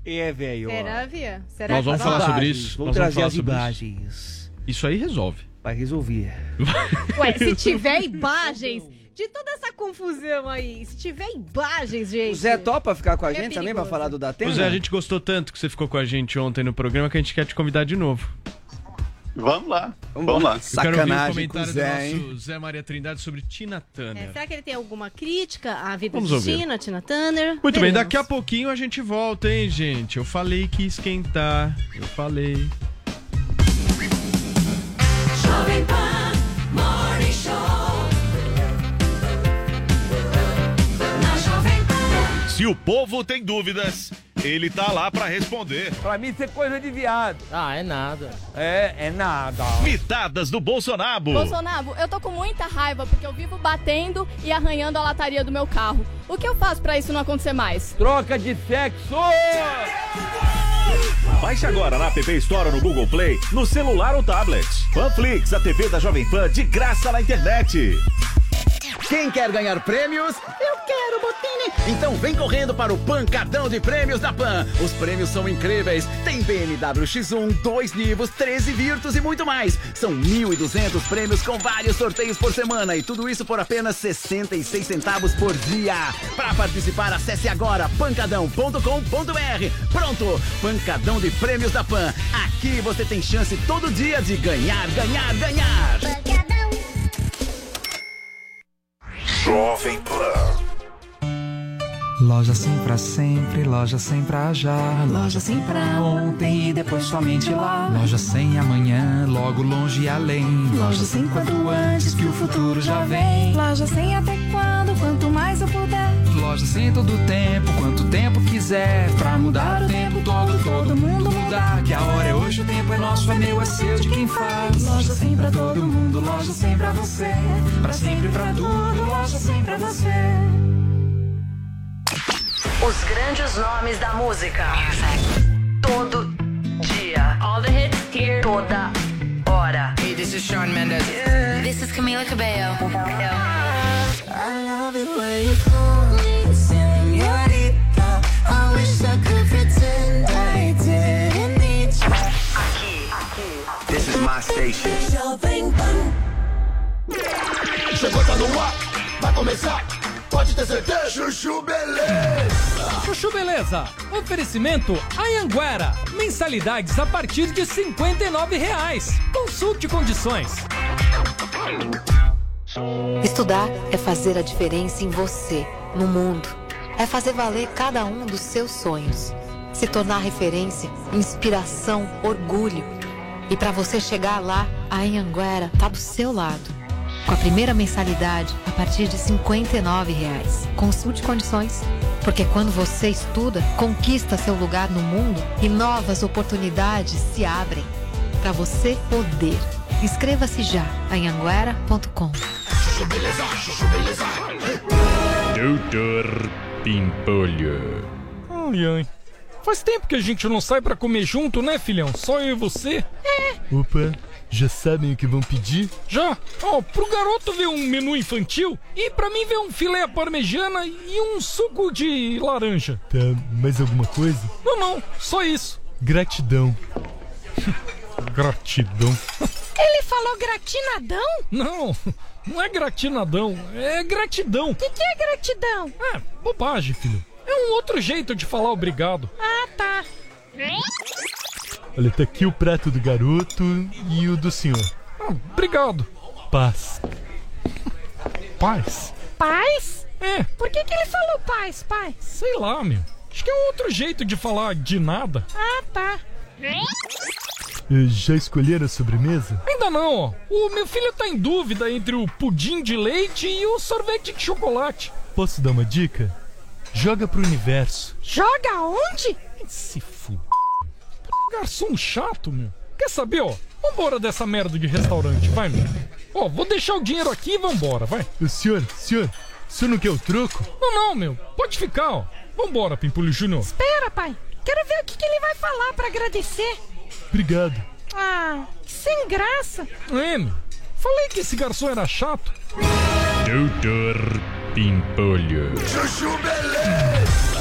É, velho. Será, Via? Será Nós vamos que- falar sobre isso. Vamos Nós trazer falar as sobre imagens. Isso. Isso aí resolve. Vai resolver. Ué, se tiver imagens de toda essa confusão aí, se tiver imagens, gente. O Zé topa ficar com a É gente também pra perigoso. falar do Datena? Pois é, a gente gostou tanto que você ficou com a gente ontem no programa que a gente quer te convidar de novo. Vamos lá. Vamos lá. Eu quero ouvir o Sacanagem com o comentário Zé, do nosso Zé Maria Trindade sobre Tina Turner. É, será que ele tem alguma crítica à vida Vamos de ouvir. Tina, Tina Turner? Muito bem, Veremos. daqui a pouquinho a gente volta, hein, gente? Eu falei que ia esquentar. Eu falei. Jovem Pan Morning Show. Na Jovem Pan. Se o povo tem dúvidas, ele tá lá pra responder. Pra mim isso é coisa de viado. Ah, é nada. É, é nada. Mitadas do Bolsonaro. Bolsonaro, eu tô com muita raiva porque eu vivo batendo e arranhando a lataria do meu carro. O que eu faço pra isso não acontecer mais? Troca de sexo! Baixe agora na App Store ou no Google Play, no celular ou tablet. Panflix, a TV da Jovem Pan de graça na internet. Quem quer ganhar prêmios? Eu quero, Botini! Então vem correndo para o Pancadão de Prêmios da Pan. Os prêmios são incríveis. Tem BMW X1, dois Nivos, 13 Virtus e muito mais. São 1.200 prêmios com vários sorteios por semana e tudo isso por apenas 66 centavos por dia. Para participar, acesse agora pancadão.com.br. Pronto! Pancadão de Prêmios da Pan. Aqui você tem chance todo dia de ganhar, ganhar, ganhar. Jovem Pan. Loja Sim pra sempre, loja Sim pra já. Loja Sim pra ontem e depois somente lá. Loja sem amanhã, logo longe e além. Loja Sim quanto antes que o futuro já vem. Loja sem até quando, quanto mais eu puder. Loja sem todo tempo, quanto tempo quiser. Pra mudar o tempo todo, todo mundo mudar. Que a hora é hoje, o tempo é nosso, é meu, é seu, de quem faz. Loja sem pra todo mundo, loja sem pra você. Pra sempre, pra tudo, loja sem pra você. Os grandes nomes da música. Todo dia. All the hits here. Toda hora. Hey, this is Sean Mendes. This is Camila Cabello. I love it when you call me señorita. I wish I could pretend I didn't need you. This is my station. Jovem Pan. Chegou, tá no ar, vai começar. Pode ter certeza. Chuchu Beleza. Chuchu Beleza. Oferecimento Anhanguera. Mensalidades a partir de 59 reais. Consulte condições. Estudar é fazer a diferença em você, no mundo. É fazer valer cada um dos seus sonhos. Se tornar referência, inspiração, orgulho. E para você chegar lá, a Anhanguera tá do seu lado. Com a primeira mensalidade a partir de 59 reais. Consulte condições. Porque quando você estuda, conquista seu lugar no mundo e novas oportunidades se abrem. Para você poder. Inscreva-se já em anguera.com. Doutor Pimpolho. Ai, ai. Faz tempo que a gente não sai pra comer junto, né, filhão? Só eu e você? É. Opa, já sabem o que vão pedir? Já? Ó, pro garoto ver um menu infantil e pra mim ver um filé à parmegiana e um suco de laranja. Tá, mais alguma coisa? Não, não, só isso. Gratidão. <laughs> Gratidão. Ele falou gratinadão? Não, não é gratinadão, é gratidão. O que, que é gratidão? É, bobagem, filho. É um outro jeito de falar obrigado. Ah, tá. Olha, tá aqui o prato do garoto e o do senhor. Ah, obrigado. Paz. Paz? Paz? É. Por que, que ele falou paz, pai? Sei lá, meu. Acho que é um outro jeito de falar de nada. Ah, tá. Já escolheram a sobremesa? Ainda não, ó. O meu filho tá em dúvida entre o pudim de leite e o sorvete de chocolate. Posso dar uma dica? Joga pro universo. Joga onde? Se. Garçom chato, meu. Quer saber, ó? Vambora dessa merda de restaurante, vai, meu. Ó, vou deixar o dinheiro aqui e vambora, vai. O senhor, senhor, o senhor não quer o troco? Não, não, meu. Pode ficar, ó. Vambora, Pimpolho Júnior. Espera, pai. Quero ver o que, que ele vai falar pra agradecer. Obrigado. Ah, que sem graça. É, meu. Falei que esse garçom era chato. Doutor Pimpolho. Chuchu Beleza.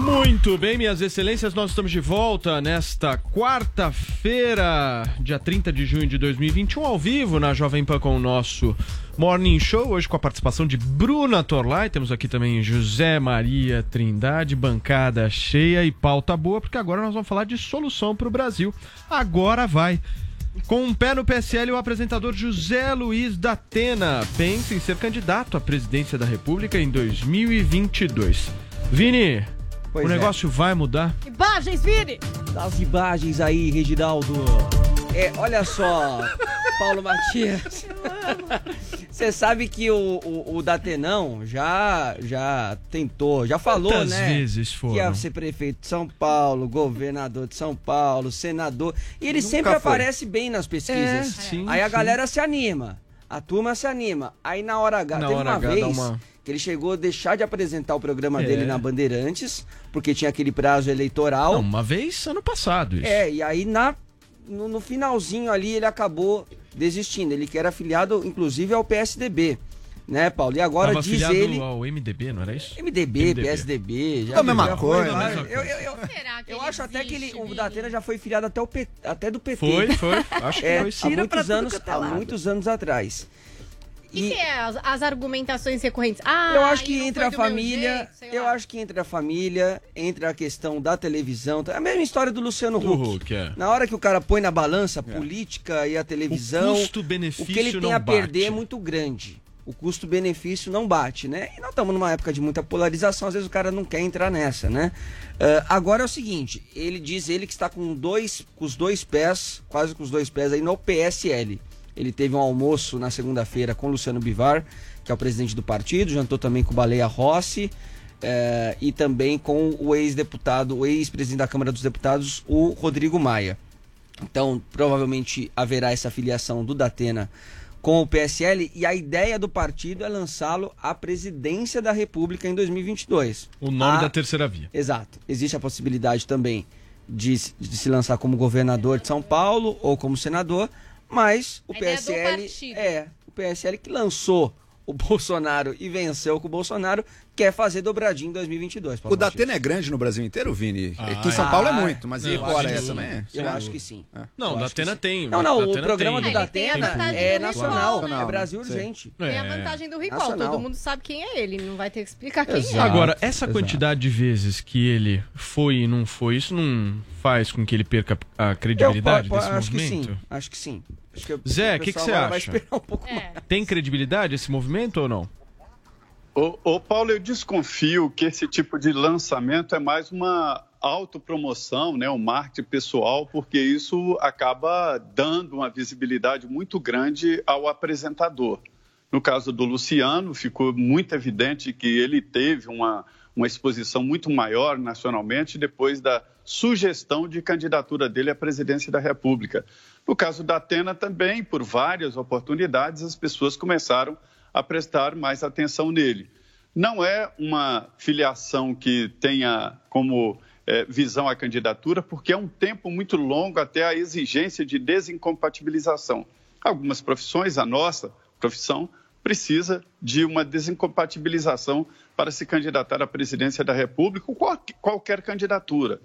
Muito bem, minhas excelências, nós estamos de volta nesta quarta-feira, dia 30 de junho de 2021, ao vivo na Jovem Pan com o nosso Morning Show, hoje com a participação de Bruna Torlai, temos aqui também José Maria Trindade, bancada cheia e pauta boa, porque agora nós vamos falar de solução para o Brasil. Agora vai. Com um pé no PSL, o apresentador José Luiz da Atena pensa em ser candidato à presidência da República em 2022. Vini, Pois o é. negócio vai mudar? Imagens, Vini! Dá as imagens aí, Reginaldo. É, olha só, <laughs> Paulo Matias. Você sabe que o, o, o Datenão já, já tentou, já falou, Quantas né? vezes foram? Que ia ser prefeito de São Paulo, governador de São Paulo, senador. E ele Nunca sempre foi. aparece bem nas pesquisas. É, sim, aí a sim. galera se anima. A turma se anima. Aí na hora H, Na teve hora uma H dá vez uma- que ele chegou a deixar de apresentar o programa É. dele na Bandeirantes, porque tinha aquele prazo eleitoral. Não, uma vez ano passado isso. É, e aí na, no, no finalzinho ali ele acabou desistindo. Ele que era afiliado, inclusive, ao PSDB. Né, Paulo? E agora Tava diz ele. ao MDB, não era isso? MDB, PSDB. É a mesma já coisa. foi, né? Eu, eu, eu, eu acho até que ele, o Datena já foi filiado até, o P- até do PT. Foi, foi. Acho que É, foi há muitos anos, há muitos anos atrás. E que é as, as argumentações recorrentes? Ah, eu acho que entre a família, jeito, eu acho que entre a família, entre a questão da televisão, é a mesma história do Luciano Do Huck. Huck, é. Na hora que o cara põe na balança a política e a televisão, O custo-benefício o que ele tem a perder bate. é muito grande. O custo-benefício não bate, né? E nós estamos numa época de muita polarização, às vezes o cara não quer entrar nessa, né? Ah, agora é o seguinte, ele diz ele que está com dois, com os dois pés, quase com os dois pés aí no PSL. Ele teve um almoço na segunda-feira com o Luciano Bivar, que é o presidente do partido, jantou também com o Baleia Rossi eh, e também com o ex-deputado, o ex-presidente da Câmara dos Deputados, o Rodrigo Maia. Então, provavelmente haverá essa filiação do Datena com o PSL e a ideia do partido é lançá-lo à presidência da República em 2022. O nome Ah, da terceira via. Exato. Existe a possibilidade também de, se- de se lançar como governador de São Paulo ou como senador, mas o PSL é o PSL que lançou o <laughs> Bolsonaro e venceu com o Bolsonaro, quer fazer dobradinha em 2022. Paulo O Datena é grande no Brasil inteiro, Vini? Aqui em São Paulo é muito, mas e eu fora que essa sim. também? é? Eu Sim. acho que sim. Não, Eu o que Datena tem. Não, não, o programa tem. do Datena vantagem é do nacional, Recall, é Brasil urgente. Tem a É. vantagem do recall, Nacional. todo mundo sabe quem é ele, não vai ter que explicar quem é. Agora, essa quantidade de vezes que ele foi e não foi, isso não faz com que ele perca a credibilidade Eu, desse acho que movimento? sim, acho que sim. Acho que Zé, o o que, que você acha? esperar um pouco mais. Tem credibilidade esse movimento ou não? Ô, ô, Paulo, eu desconfio que esse tipo de lançamento é mais uma autopromoção, né, um marketing pessoal, porque isso acaba dando uma visibilidade muito grande ao apresentador. No caso do Luciano, ficou muito evidente que ele teve uma, uma exposição muito maior nacionalmente depois da sugestão de candidatura dele à presidência da República. No caso da Atena também, por várias oportunidades, as pessoas começaram a prestar mais atenção nele. Não é uma filiação que tenha como eh, visão a candidatura, porque é um tempo muito longo até a exigência de desincompatibilização. Algumas profissões, a nossa profissão, precisa de uma desincompatibilização para se candidatar à presidência da República ou qual- qualquer candidatura.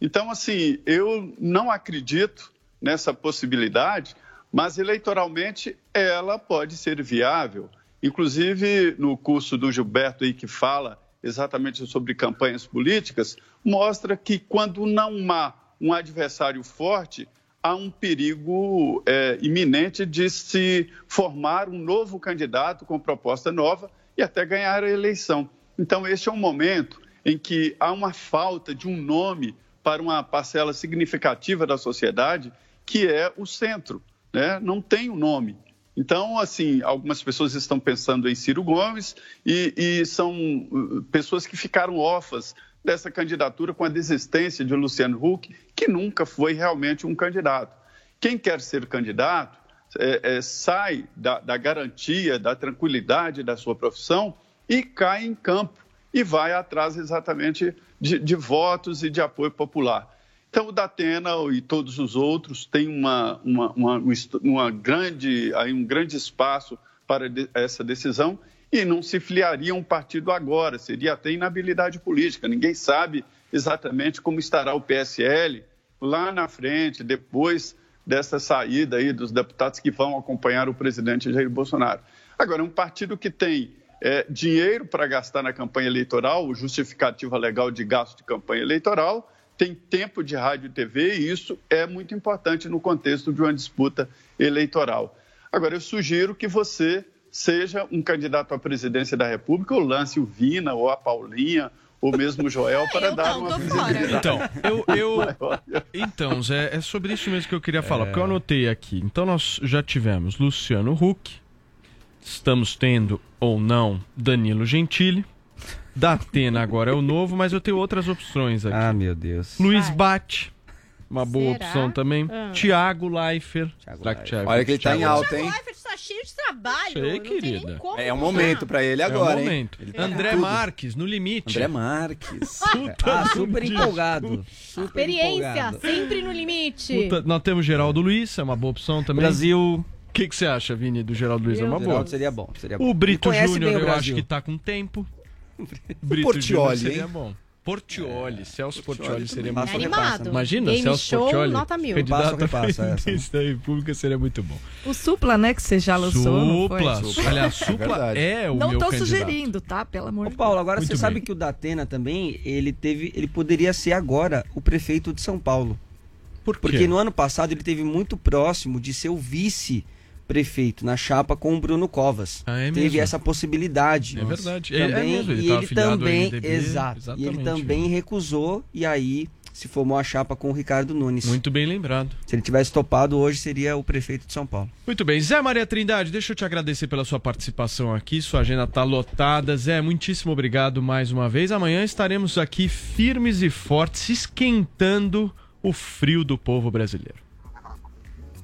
Então, assim, eu não acredito nessa possibilidade, mas eleitoralmente ela pode ser viável. Inclusive, no curso do Gilberto aí que fala exatamente sobre campanhas políticas, mostra que quando não há um adversário forte, há um perigo é, iminente de se formar um novo candidato com proposta nova e até ganhar a eleição. Então, este é um momento em que há uma falta de um nome para uma parcela significativa da sociedade, que é o centro. Né? Não tem um nome. Então, assim, algumas pessoas estão pensando em Ciro Gomes e, e são uh, pessoas que ficaram órfãs dessa candidatura com a desistência de Luciano Huck, que nunca foi realmente um candidato. Quem quer ser candidato é, é, sai da, da garantia, da tranquilidade da sua profissão e cai em campo e vai atrás exatamente de, de votos e de apoio popular. Então, o Datena e todos os outros têm uma, uma, uma, uma grande, um grande espaço para essa decisão e não se filiaria um partido agora, seria até inabilidade política. Ninguém sabe exatamente como estará o PSL lá na frente, depois dessa saída aí dos deputados que vão acompanhar o presidente Jair Bolsonaro. Agora, um partido que tem eh, dinheiro para gastar na campanha eleitoral, justificativa legal de gasto de campanha eleitoral, tem tempo de rádio e TV e isso é muito importante no contexto de uma disputa eleitoral. Agora, eu sugiro que você seja um candidato à presidência da República ou lance o Vina ou a Paulinha ou mesmo o Joel para dar uma visibilidade. Então, eu, eu- então, Zé, é sobre isso mesmo que eu queria falar, porque eu anotei aqui. Então, nós já tivemos Luciano Huck, estamos tendo ou não Danilo Gentili, Datena agora é o novo, mas eu tenho outras opções aqui. Ah, meu Deus. Luiz Bate, uma boa Será? opção também. Ah. Tiago Leifert. Será que Thiago- Olha que ele tá em alta, hein? Leifert está cheio de trabalho. Sei, não tem querida. nem como É um mudar. momento pra ele É agora, o hein? momento. Ele tá André tudo. Marques, no limite. André Marques. <laughs> Ah, super empolgado. Super Experiência, empolgado. sempre no limite. Puta, nós temos Geraldo Luiz, é uma boa opção também. Brasil. O que, que você acha, Vini, do Geraldo Luiz? É uma boa. Geraldo seria bom, seria bom. O Brito conhece Júnior, bem o eu acho Brasil. que tá com tempo. Brito Portiolli, Júnior seria hein? bom. Portioli, Celso Portioli seria Passa muito repassa, Animado. Imagina, Game Celso show, Portioli, nota mil. candidato Passa a repassa essa? presidente da República, seria muito bom. O Supla, né, que você já lançou. não foi? Supla, aliás, Supla verdade. é o Não meu tô candidato. sugerindo, tá? Pelo amor Ô de Paulo, agora Muito você sabe bem. que o Datena também, ele teve, ele poderia ser agora o prefeito de São Paulo. Por quê? Porque no ano passado ele teve muito próximo de ser o vice prefeito na chapa com o Bruno Covas. Ah, é teve essa possibilidade. É verdade. É- é Também, mesmo, ele e tava ele também, exato. E ele exatamente. também recusou e aí se formou a chapa com o Ricardo Nunes. Muito bem lembrado. Se ele tivesse topado hoje seria o prefeito de São Paulo. Muito bem, Zé Maria Trindade, deixa eu te agradecer pela sua participação aqui. Sua agenda tá lotada. Zé, muitíssimo obrigado mais uma vez. Amanhã estaremos aqui firmes e fortes, esquentando o frio do povo brasileiro.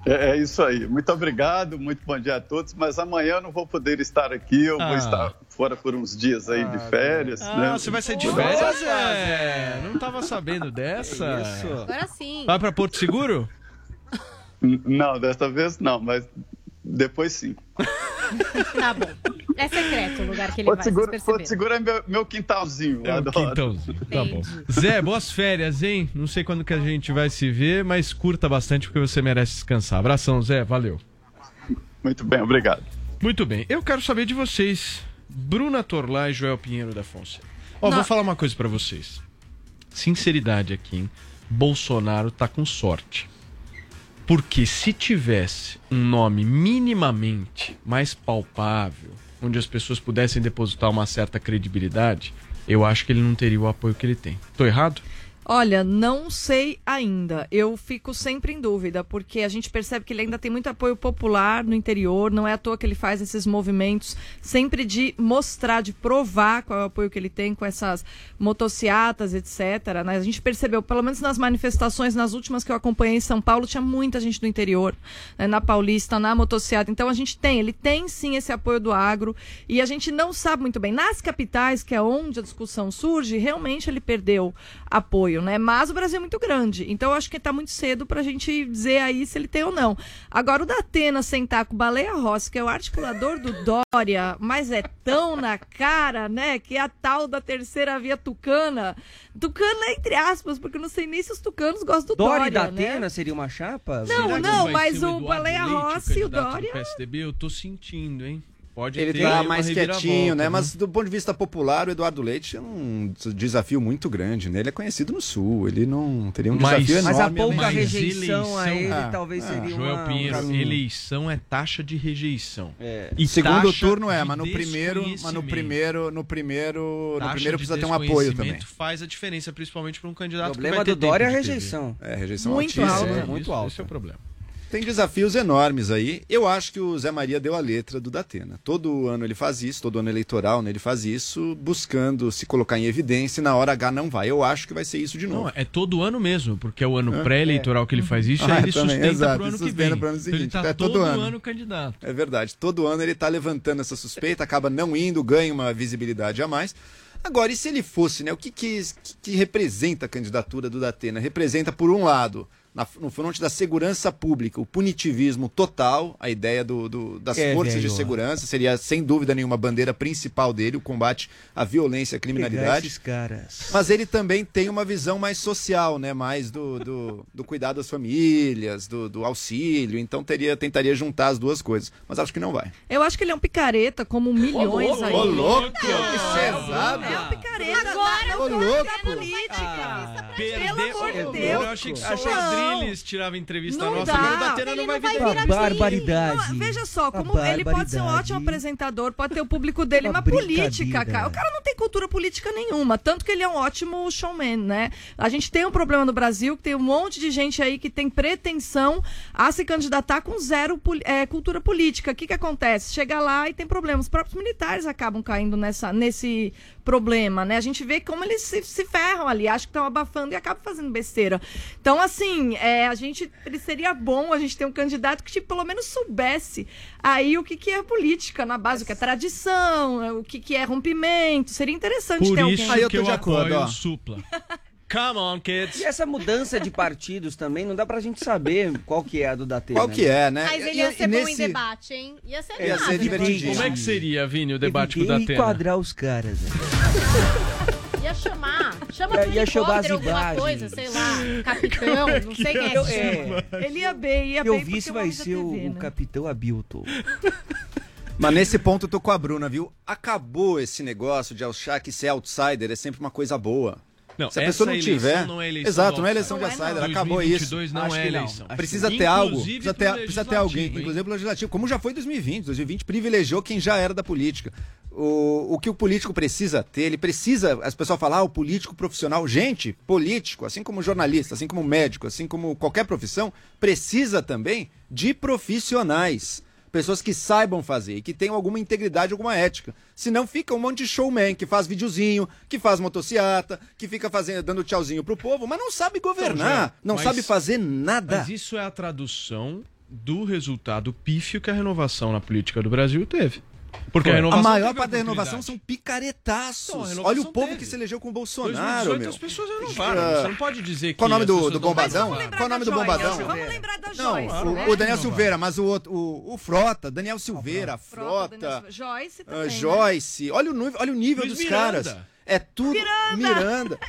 É, é isso aí. Muito obrigado, muito bom dia a todos. Mas amanhã eu não vou poder estar aqui, eu Ah. vou estar fora por uns dias aí de férias. né? Ah, você vai sair de férias, Zé? Não tava sabendo dessa. Agora sim. Vai pra Porto Seguro? Não, desta vez não, mas depois sim. <laughs> Tá bom. É secreto o lugar que ele Porto vai, Seguro, vocês é meu, meu quintalzinho. É o adoro. quintalzinho. Tá bom. Zé, boas férias, hein? Não sei quando que a gente vai se ver, mas curta bastante porque você merece descansar. Abração, Zé. Valeu. Muito bem, obrigado. Muito bem. Eu quero saber de vocês, Bruna Torlá e Joel Pinheiro da Fonseca. Ó, Não. vou falar uma coisa pra vocês. Sinceridade aqui, hein? Bolsonaro tá com sorte. Porque se tivesse um nome minimamente mais palpável, onde as pessoas pudessem depositar uma certa credibilidade, eu acho que ele não teria o apoio que ele tem. Tô errado? Olha, não sei ainda. Eu fico sempre em dúvida, porque a gente percebe que ele ainda tem muito apoio popular no interior. Não é à toa que ele faz esses movimentos sempre de mostrar, de provar qual é o apoio que ele tem com essas motociatas, etc. né? A gente percebeu, pelo menos nas manifestações, nas últimas que eu acompanhei em São Paulo, tinha muita gente do interior, né? na Paulista, na motociata. Então a gente tem, ele tem sim esse apoio do agro e a gente não sabe muito bem. Nas capitais, que é onde a discussão surge, realmente ele perdeu apoio, né? Mas o Brasil é muito grande, então eu acho que está muito cedo para a gente dizer aí se ele tem ou não. Agora, o Datena sentar com o Baleia Rossi, que é o articulador do Dória, mas é tão na cara, né? Que é a tal da terceira via tucana. Tucana, entre aspas, porque eu não sei nem se os tucanos gostam do Dória Dória, e né? Datena seria uma chapa? Não, Será não, mas o Baleia Leite, Rossi e o do Dória. PSDB, eu tô sentindo, hein? Pode Ele tá mais quietinho, né? viu? Mas do ponto de vista popular, o Eduardo Leite é um desafio muito grande, né? Ele é conhecido no Sul, ele não teria um Mas- desafio Mas a enorme. pouca mas- rejeição a ele Ah, talvez ah. seria Joel uma... Pinheiro, um- eleição é taxa de rejeição. É. E Segundo turno é, mas no primeiro, mas no primeiro, no primeiro, no primeiro de precisa ter um apoio também. faz a diferença, principalmente para um candidato O problema que vai ter do Dória é a rejeição. É, rejeição Muito altíssima, alta. é, muito alta. Esse é o problema. Tem desafios enormes aí. Eu acho que o Zé Maria deu a letra do Datena. Todo ano ele faz isso, todo ano eleitoral né, ele faz isso, buscando se colocar em evidência e na hora H não vai. Eu acho que vai ser isso de novo. Não, é todo ano mesmo, porque é o ano É. pré-eleitoral que ele faz isso, Ah, aí ele também, sustenta exato, pro ano ele que vem. pro ano Então ele seguinte. tá É todo todo ano. ano candidato. É verdade. Todo ano ele está levantando essa suspeita, acaba não indo, ganha uma visibilidade a mais. Agora, e se ele fosse, né? O que, que, que representa a candidatura do Datena? Representa, por um lado, na- no fronte da segurança pública, o punitivismo total, a ideia do, do- das É, forças de segurança, seria sem dúvida nenhuma a bandeira principal dele, o combate à violência e à criminalidade. esses caras. Mas ele também tem uma visão mais social, né? Mais do, do, do cuidado das famílias, do, do auxílio. Então teria, tentaria juntar as duas coisas. Mas acho que não vai. Eu acho que ele é um picareta, como milhões aí. Ô, louco! Que É pesado! um picareta. Agora Ô, louco! é política. Pelo amor de Deus. Eu achei que só Achei- o Adrilles tirava entrevista Não nossa, dá. mas o Datena Ele não vai não vai vir barbaridade. Não, veja só, como ele pode ser um ótimo apresentador, pode ter o público dele, Uma mas política, cara. O cara não tem cultura política nenhuma. Tanto que ele é um ótimo showman, né? A gente tem um problema no Brasil que tem um monte de gente aí que tem pretensão a se candidatar com zero é, cultura política. O que, que acontece? Chega lá e tem problemas. Os próprios militares acabam caindo nessa, nesse problema, né? A gente vê como eles se, se ferram ali, acham que estão abafando e acabam fazendo besteira. Então, assim, é, a gente ele seria bom a gente ter um candidato que tipo, pelo menos soubesse aí o que, que é política na base, o que é tradição, o que, que é rompimento. Seria interessante Por ter isso alguém. eu que tô eu de acordo, apoio ó. Supla. <laughs> Come on, kids. E essa mudança de partidos também, não dá pra gente saber qual que é a do Datena. Qual que é, né? Mas ele E- ia e ser bom em nesse- debate, hein? Ia ser Ia ser divertidíssimo. Como é que seria, Vini, o debate com o Datena? enquadrar os caras. né? <laughs> Ia chamar. Chama Ia- pro ia chamar alguma coisa, sei lá. <laughs> Capitão, não sei quem é que Eu- chama. é, Ele ia bem, ia eu bem. vi porque se é vai ser o, TV, o né? Capitão Abilton. <laughs> Mas nesse ponto eu tô com a Bruna, viu? Acabou esse negócio de achar que ser outsider é sempre uma coisa boa. Não, Se a pessoa não tiver. não é eleição Exato, não é eleição de outsider. outsider, Não é. acabou isso. 2022 não Acho é que não. eleição. Acho Precisa ter não. algo, Inclusive precisa ter, precisa ter alguém, legislativo, hein? inclusive pro legislativo, como já foi 2020. 2020 privilegiou quem já era da política. O, o que o político precisa ter, ele precisa, as pessoas falam, ah, o político profissional. Gente, político, assim como jornalista, assim como médico, assim como qualquer profissão, precisa também de profissionais. Pessoas que saibam fazer e que tenham alguma integridade, alguma ética. Senão fica um monte de showman que faz videozinho, que faz motociata, que fica fazendo, dando tchauzinho pro povo, mas não sabe governar, Então, não mas- sabe fazer nada. Mas isso é a tradução do resultado pífio que a renovação na política do Brasil teve. Porque a a maior parte da renovação são picaretaços. Então, Olha o povo teve. que se elegeu com o Bolsonaro, 2018 meu. as pessoas renovaram. Ah, Você não pode dizer que. Qual o nome do, do não Bombadão? Qual o nome do Bombadão? Vamos lembrar da Não, Joyce. o, né? o Daniel Silveira, mas o outro, o, o Frota, Daniel Silveira, Frota, Daniel Frota, Silveira. Joyce ah, também. né? Joyce. Olha o, nível- olha o nível Luiz dos Miranda. caras. É tudo. Miranda. <laughs>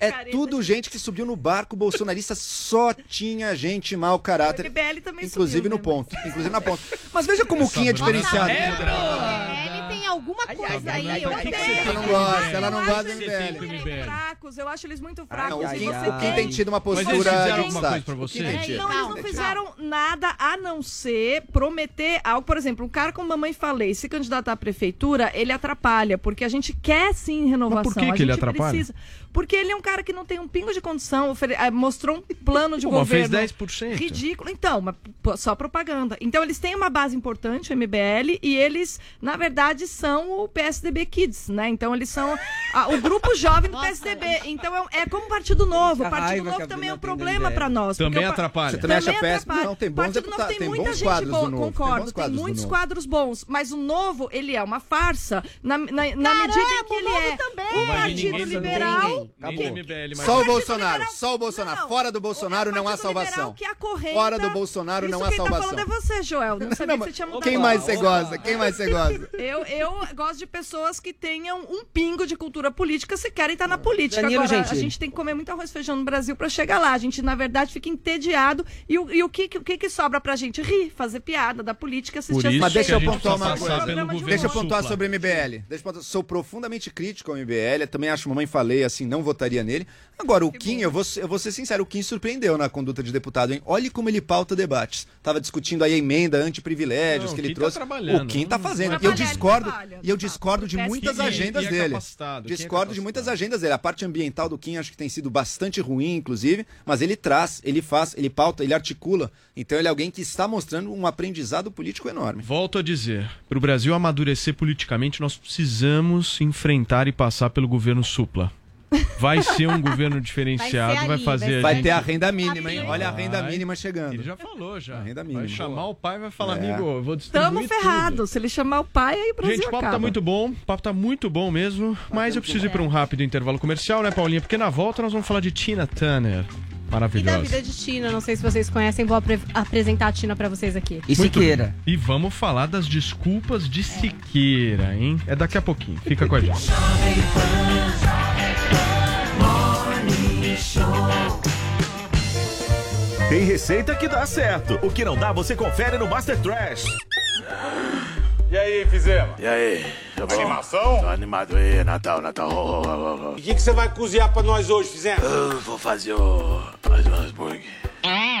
É tudo gente que subiu no barco bolsonarista, só tinha gente mau caráter. O MBL também Inclusive subiu, no né? ponto. Inclusive na ponta. Mas veja como o Kim é diferenciado. Ele tem alguma coisa aí. Eu Ela não gosta, ela não gosta do MBL. fracos, eu acho eles muito Não, fracos. o Kim tem tido uma Mas eles postura fizeram de alguma coisa pra você? É, não, eles não fizeram nada a não ser prometer algo. Por exemplo, um cara como Mamãe Falei, se candidatar à prefeitura, ele atrapalha, porque a gente quer sim renovação. Mas por que a que ele gente atrapalha? Precisa, porque ele é um cara que não tem um pingo de condição, eh, mostrou um plano de <laughs> Pô, mas fez governo 10%. ridículo. Então, mas só propaganda. Então, eles têm uma base importante, o MBL, e eles, na verdade, são o PSDB Kids, né? Então, eles são ah, o grupo jovem do PSDB. Então, é, um- é como o Partido Novo. O A Partido Novo a também é um tem problema para nós. Também atrapalha. Você também acha Também péssimo? atrapalha. Não, tem O bons Partido Novo deputados, tem tem muita gente boa, do Novo, tem concordo, tem, do muitos Novo. quadros bons, mas o Novo, ele é uma farsa na, na, na medida em que ele é um vai vir partido ninguém liberal. Nem do MBL, mas Só o Bolsonaro, só o Bolsonaro. Fora do Bolsonaro não há salvação. que acorrenta. Fora do Bolsonaro Isso não há quem salvação. tá falando é você, Joel. Não sabia que você tinha mudado. Quem mais você gosta? Quem mais você gosta? Eu, eu gosto de pessoas que tenham um pingo de cultura política se querem estar na política. Danilo Agora, a Gentili. gente tem que comer muito arroz e feijão no Brasil para chegar lá. A gente, na verdade, fica entediado. E o, e o, que, o que que sobra pra gente? Rir, fazer piada da política, assistir Por as isso Mas deixa a eu gente pontuar uma coisa. Deixa eu pontuar supla. sobre o MBL. Deixa eu pontuar. Sou profundamente crítico ao MBL. Também acho, mamãe falei, assim, não votaria nele. Agora, o Kim, eu vou, ser- eu vou ser sincero, o Kim surpreendeu na conduta de deputado, hein? Olhe como ele pauta debates. Tava discutindo aí a emenda anti-privilégios Não, que ele Kim tá trouxe. trabalhando. o Kim tá Hum, fazendo. vai E eu discordo, e eu tá. discordo de Parece muitas que- agendas é dele. Kim é Discordo de muitas agendas dele. A parte ambiental do Kim acho que tem sido bastante ruim, inclusive, mas ele traz, ele faz, ele pauta, ele articula. Então ele é alguém que está mostrando um aprendizado político enorme. Volto a dizer, para o Brasil amadurecer politicamente, nós precisamos enfrentar e passar pelo governo supla. Vai ser um governo diferenciado, vai, ali, fazer vai a Vai gente... ter a renda mínima, hein? Olha a renda Vai. mínima chegando. Ele já falou, já. A renda Vai mínima. chamar o pai e vai falar, É. amigo, eu vou distribuir Tamo tudo. ferrado. Se ele chamar o pai, aí o Brasil Gente, o papo acaba. tá muito bom, o papo tá muito bom mesmo, mas eu preciso ir para um rápido intervalo comercial, né, Paulinha? Porque na volta nós vamos falar de Tina Turner. E da Maravilhosa. vida de Tina, não sei se vocês conhecem, vou apre- apresentar a Tina pra vocês aqui. E Siqueira. E vamos falar das desculpas de Siqueira, hein? É daqui a pouquinho. Fica com a gente. Tem receita que dá certo. O que não dá, você confere no Master Trash. E aí, fizemos? E aí? Tá bom? Animação? Tô animado aí, Natal, Natal. Oh, oh, oh, oh. O que, que você vai cozinhar pra nós hoje, fizemos? Eu vou fazer o. fazer um hambúrguer.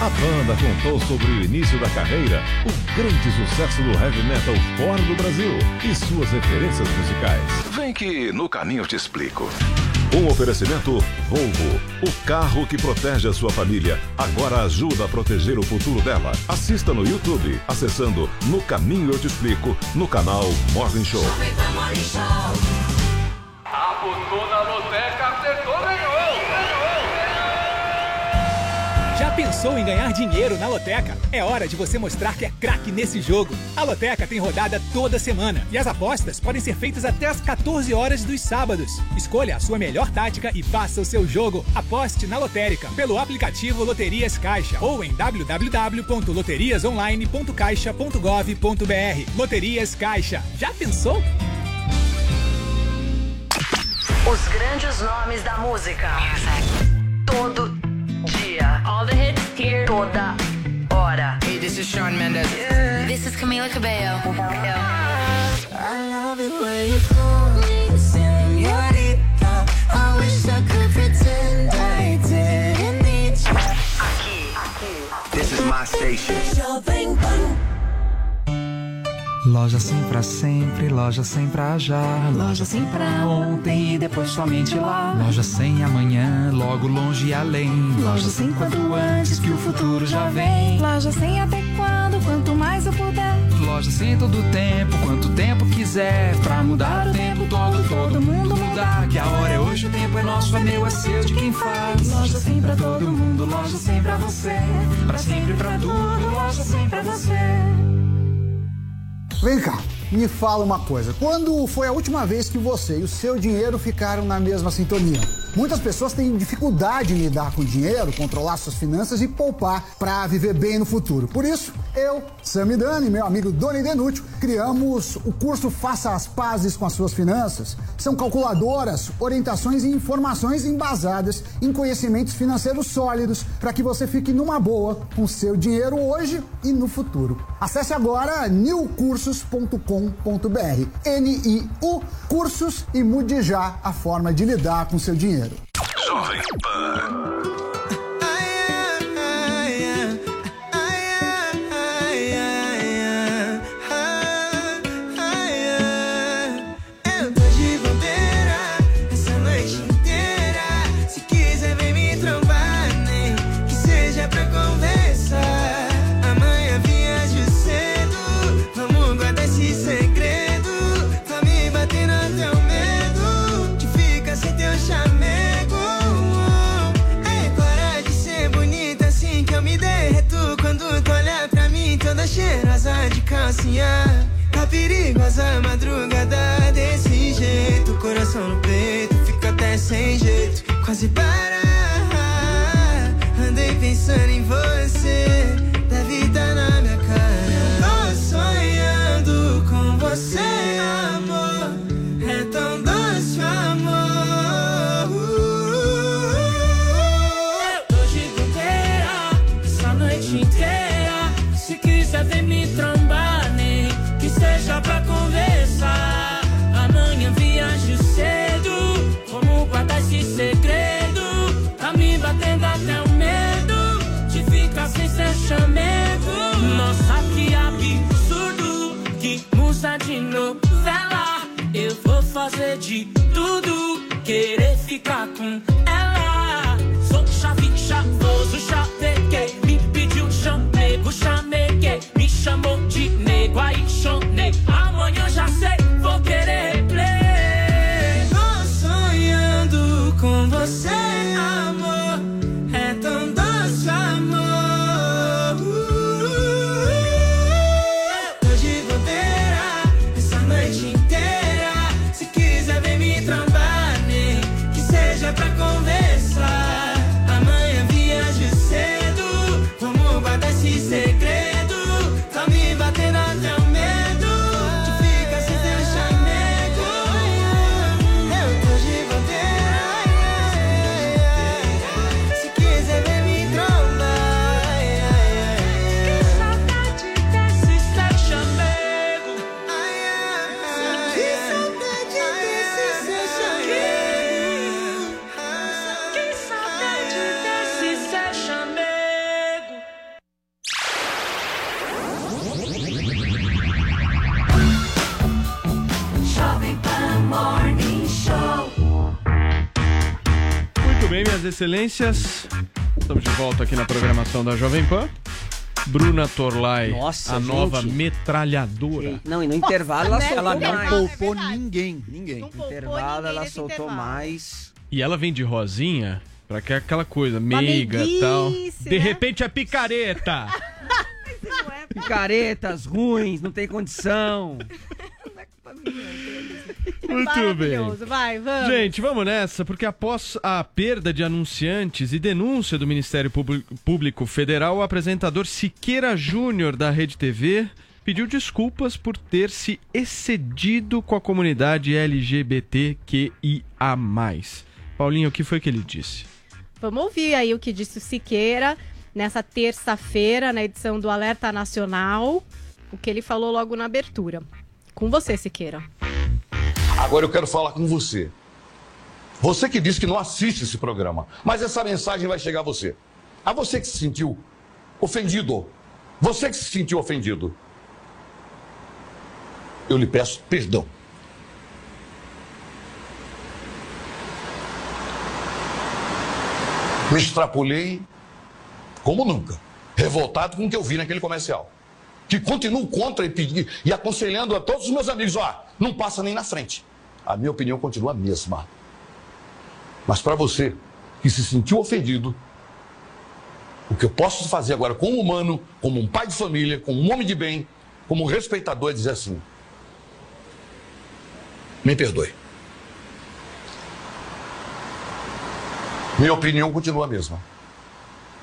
A banda contou sobre o início da carreira, o grande sucesso do heavy metal fora do Brasil e suas referências musicais. Vem que no caminho eu te explico. Um oferecimento Volvo, o carro que protege a sua família, agora ajuda a proteger o futuro dela. Assista no YouTube, acessando No Caminho Eu Te Explico, no canal Morning Show. Apostou na loteca, acertou, ganhou! Já pensou em ganhar dinheiro na Loteca? É hora de você mostrar que é craque nesse jogo. A Loteca tem rodada toda semana e as apostas podem ser feitas até às 14 horas dos sábados. Escolha a sua melhor tática e faça o seu jogo. Aposte na Lotérica pelo aplicativo Loterias Caixa ou em www.loteriasonline.caixa.gov.br. Loterias Caixa. Já pensou? Os grandes nomes da música. Todo dia. All the hits here. Toda hora. Hey, this is Sean Mendes. This is Camila Cabello. I love it when you call me señorita. I wish I could pretend I didn't need you. This is my station. Loja sim pra sempre, loja sem pra já. Loja sim pra ontem e depois somente lá. Loja sem amanhã, logo longe e além. Loja sem quanto antes que o futuro já vem. Loja sem até quando, quanto mais eu puder. Loja sem todo tempo, quanto tempo quiser. Pra mudar o tempo todo, todo mundo mudar. Que a hora é hoje, o tempo é nosso, é meu, é seu, de quem faz. Loja sem pra todo mundo, loja sem pra você. Pra sempre, pra tudo, loja sem pra você. Vem cá, me fala uma coisa. Quando foi a última vez que você e o seu dinheiro ficaram na mesma sintonia? Muitas pessoas têm dificuldade em lidar com dinheiro, controlar suas finanças e poupar para viver bem no futuro. Por isso, eu, Sam Dani meu amigo Doni Denútil criamos o curso Faça as Pazes com as Suas Finanças. São calculadoras, orientações e informações embasadas em conhecimentos financeiros sólidos para que você fique numa boa com seu dinheiro hoje e no futuro. Acesse agora newcursos.com.br. N-I-U Cursos e mude já a forma de lidar com seu dinheiro. Jovem Pan. Perigosa madrugada desse jeito, coração no peito, fica até sem jeito, quase para. Andei pensando em você, excelências. Estamos de volta aqui na programação da Jovem Pan. Bruna Torlai, Nossa, a gente. nova metralhadora. Não, e no intervalo ela né? Ela não mais. poupou ninguém, ninguém. No intervalo ela soltou mais. E ela vem de rosinha pra que é aquela coisa meiga e tal. De né? repente é picareta. <laughs> Picaretas ruins, não tem condição. Muito bem. Vai, vamos. Gente, vamos nessa, porque após a perda de anunciantes e denúncia do Ministério Públi- Público Federal, o apresentador Siqueira Júnior da Rede TV pediu desculpas por ter se excedido com a comunidade LGBTQIA+. Paulinho, o que foi que ele disse? Vamos ouvir aí o que disse o Siqueira nessa terça-feira, na edição do Alerta Nacional, o que ele falou logo na abertura. Com você, Siqueira. Agora eu quero falar com você. Você que disse que não assiste esse programa, mas essa mensagem vai chegar a você. A você que se sentiu ofendido. Você que se sentiu ofendido. eu lhe peço perdão. Me extrapolei como nunca, revoltado com o que eu vi naquele comercial. Que continuo contra e, pedi, e aconselhando a todos os meus amigos, ó, não passa nem na frente. A minha opinião continua a mesma. Mas para você que se sentiu ofendido, o que eu posso fazer agora como humano, como um pai de família, como um homem de bem, como um respeitador é dizer assim: me perdoe. Minha opinião continua a mesma.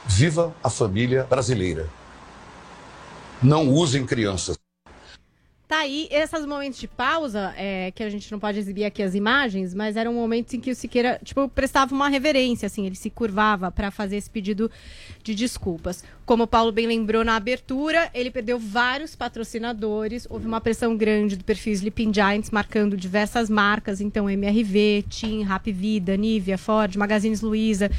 Viva a família brasileira. Não usem crianças. Tá aí, esses momentos de pausa, é, que a gente não pode exibir aqui as imagens, mas eram momentos em que o Siqueira, tipo, prestava uma reverência, assim, ele se curvava para fazer esse pedido de desculpas. Como o Paulo bem lembrou na abertura, ele perdeu vários patrocinadores, houve uma pressão grande do perfil Sleeping Giants, marcando diversas marcas, então MRV, TIM, Rap Vida, Nivea, Ford, Magazines Luiza,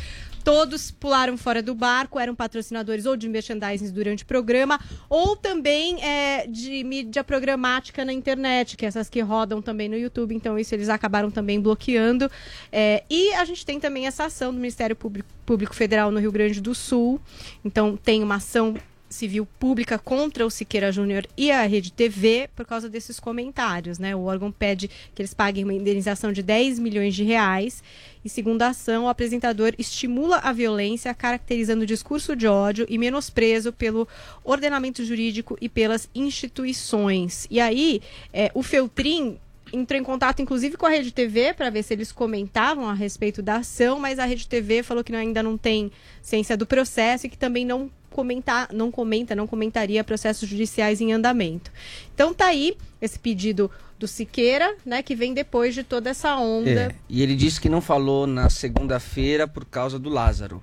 Todos pularam fora do barco, eram patrocinadores ou de merchandising durante o programa, ou também é, de mídia programática na internet, que é essas que rodam também no YouTube. Então, isso eles acabaram também bloqueando. É, e a gente tem também essa ação do Ministério Público, Público Federal no Rio Grande do Sul. Então, tem uma ação civil pública contra o Siqueira Júnior e a Rede TV por causa desses comentários, né? O órgão pede que eles paguem uma indenização de 10 milhões de reais e, segundo a ação, o apresentador estimula a violência, caracterizando o discurso de ódio e menosprezo pelo ordenamento jurídico e pelas instituições. E aí, é, o Feltrin entrou em contato, inclusive, com a Rede TV para ver se eles comentavam a respeito da ação, mas a Rede TV falou que ainda não tem ciência do processo e que também não comentar, não comenta, não comentaria processos judiciais em andamento. Então tá aí esse pedido do Siqueira, né, que vem depois de toda essa onda. É, e ele disse que não falou na segunda-feira por causa do Lázaro,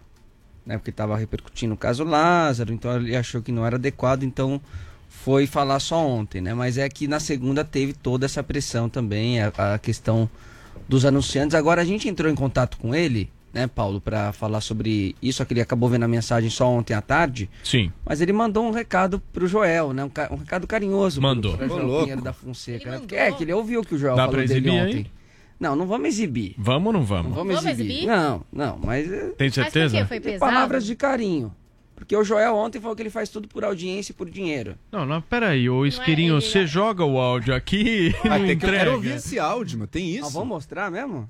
né, porque estava repercutindo o caso Lázaro, então ele achou que não era adequado, então foi falar só ontem, né? Mas é que na segunda teve toda essa pressão também, a, a questão dos anunciantes. Agora a gente entrou em contato com ele, né, Paulo, para falar sobre isso. Só que ele acabou vendo a mensagem só ontem à tarde. Sim. Mas ele mandou um recado pro Joel, né? Um, um recado carinhoso. Mandou. Pro, pro Joel Pinheiro da Fonseca. Né? Porque é que ele ouviu que o Joel Dá falou pra dele exibir ontem. aí? Não, não vamos exibir. Vamos ou não vamos? Não vamos, Vamos exibir. exibir? Não, não, mas. é, Tem certeza? Mas? Foi pesado? palavras de carinho. Porque o Joel ontem falou que ele faz tudo por audiência e por dinheiro. Não, não, peraí, ô Isqueirinho, você né? joga o áudio aqui e não ter que eu quero entrega. ouvir esse áudio, mano. Tem isso? Nós vamos mostrar mesmo?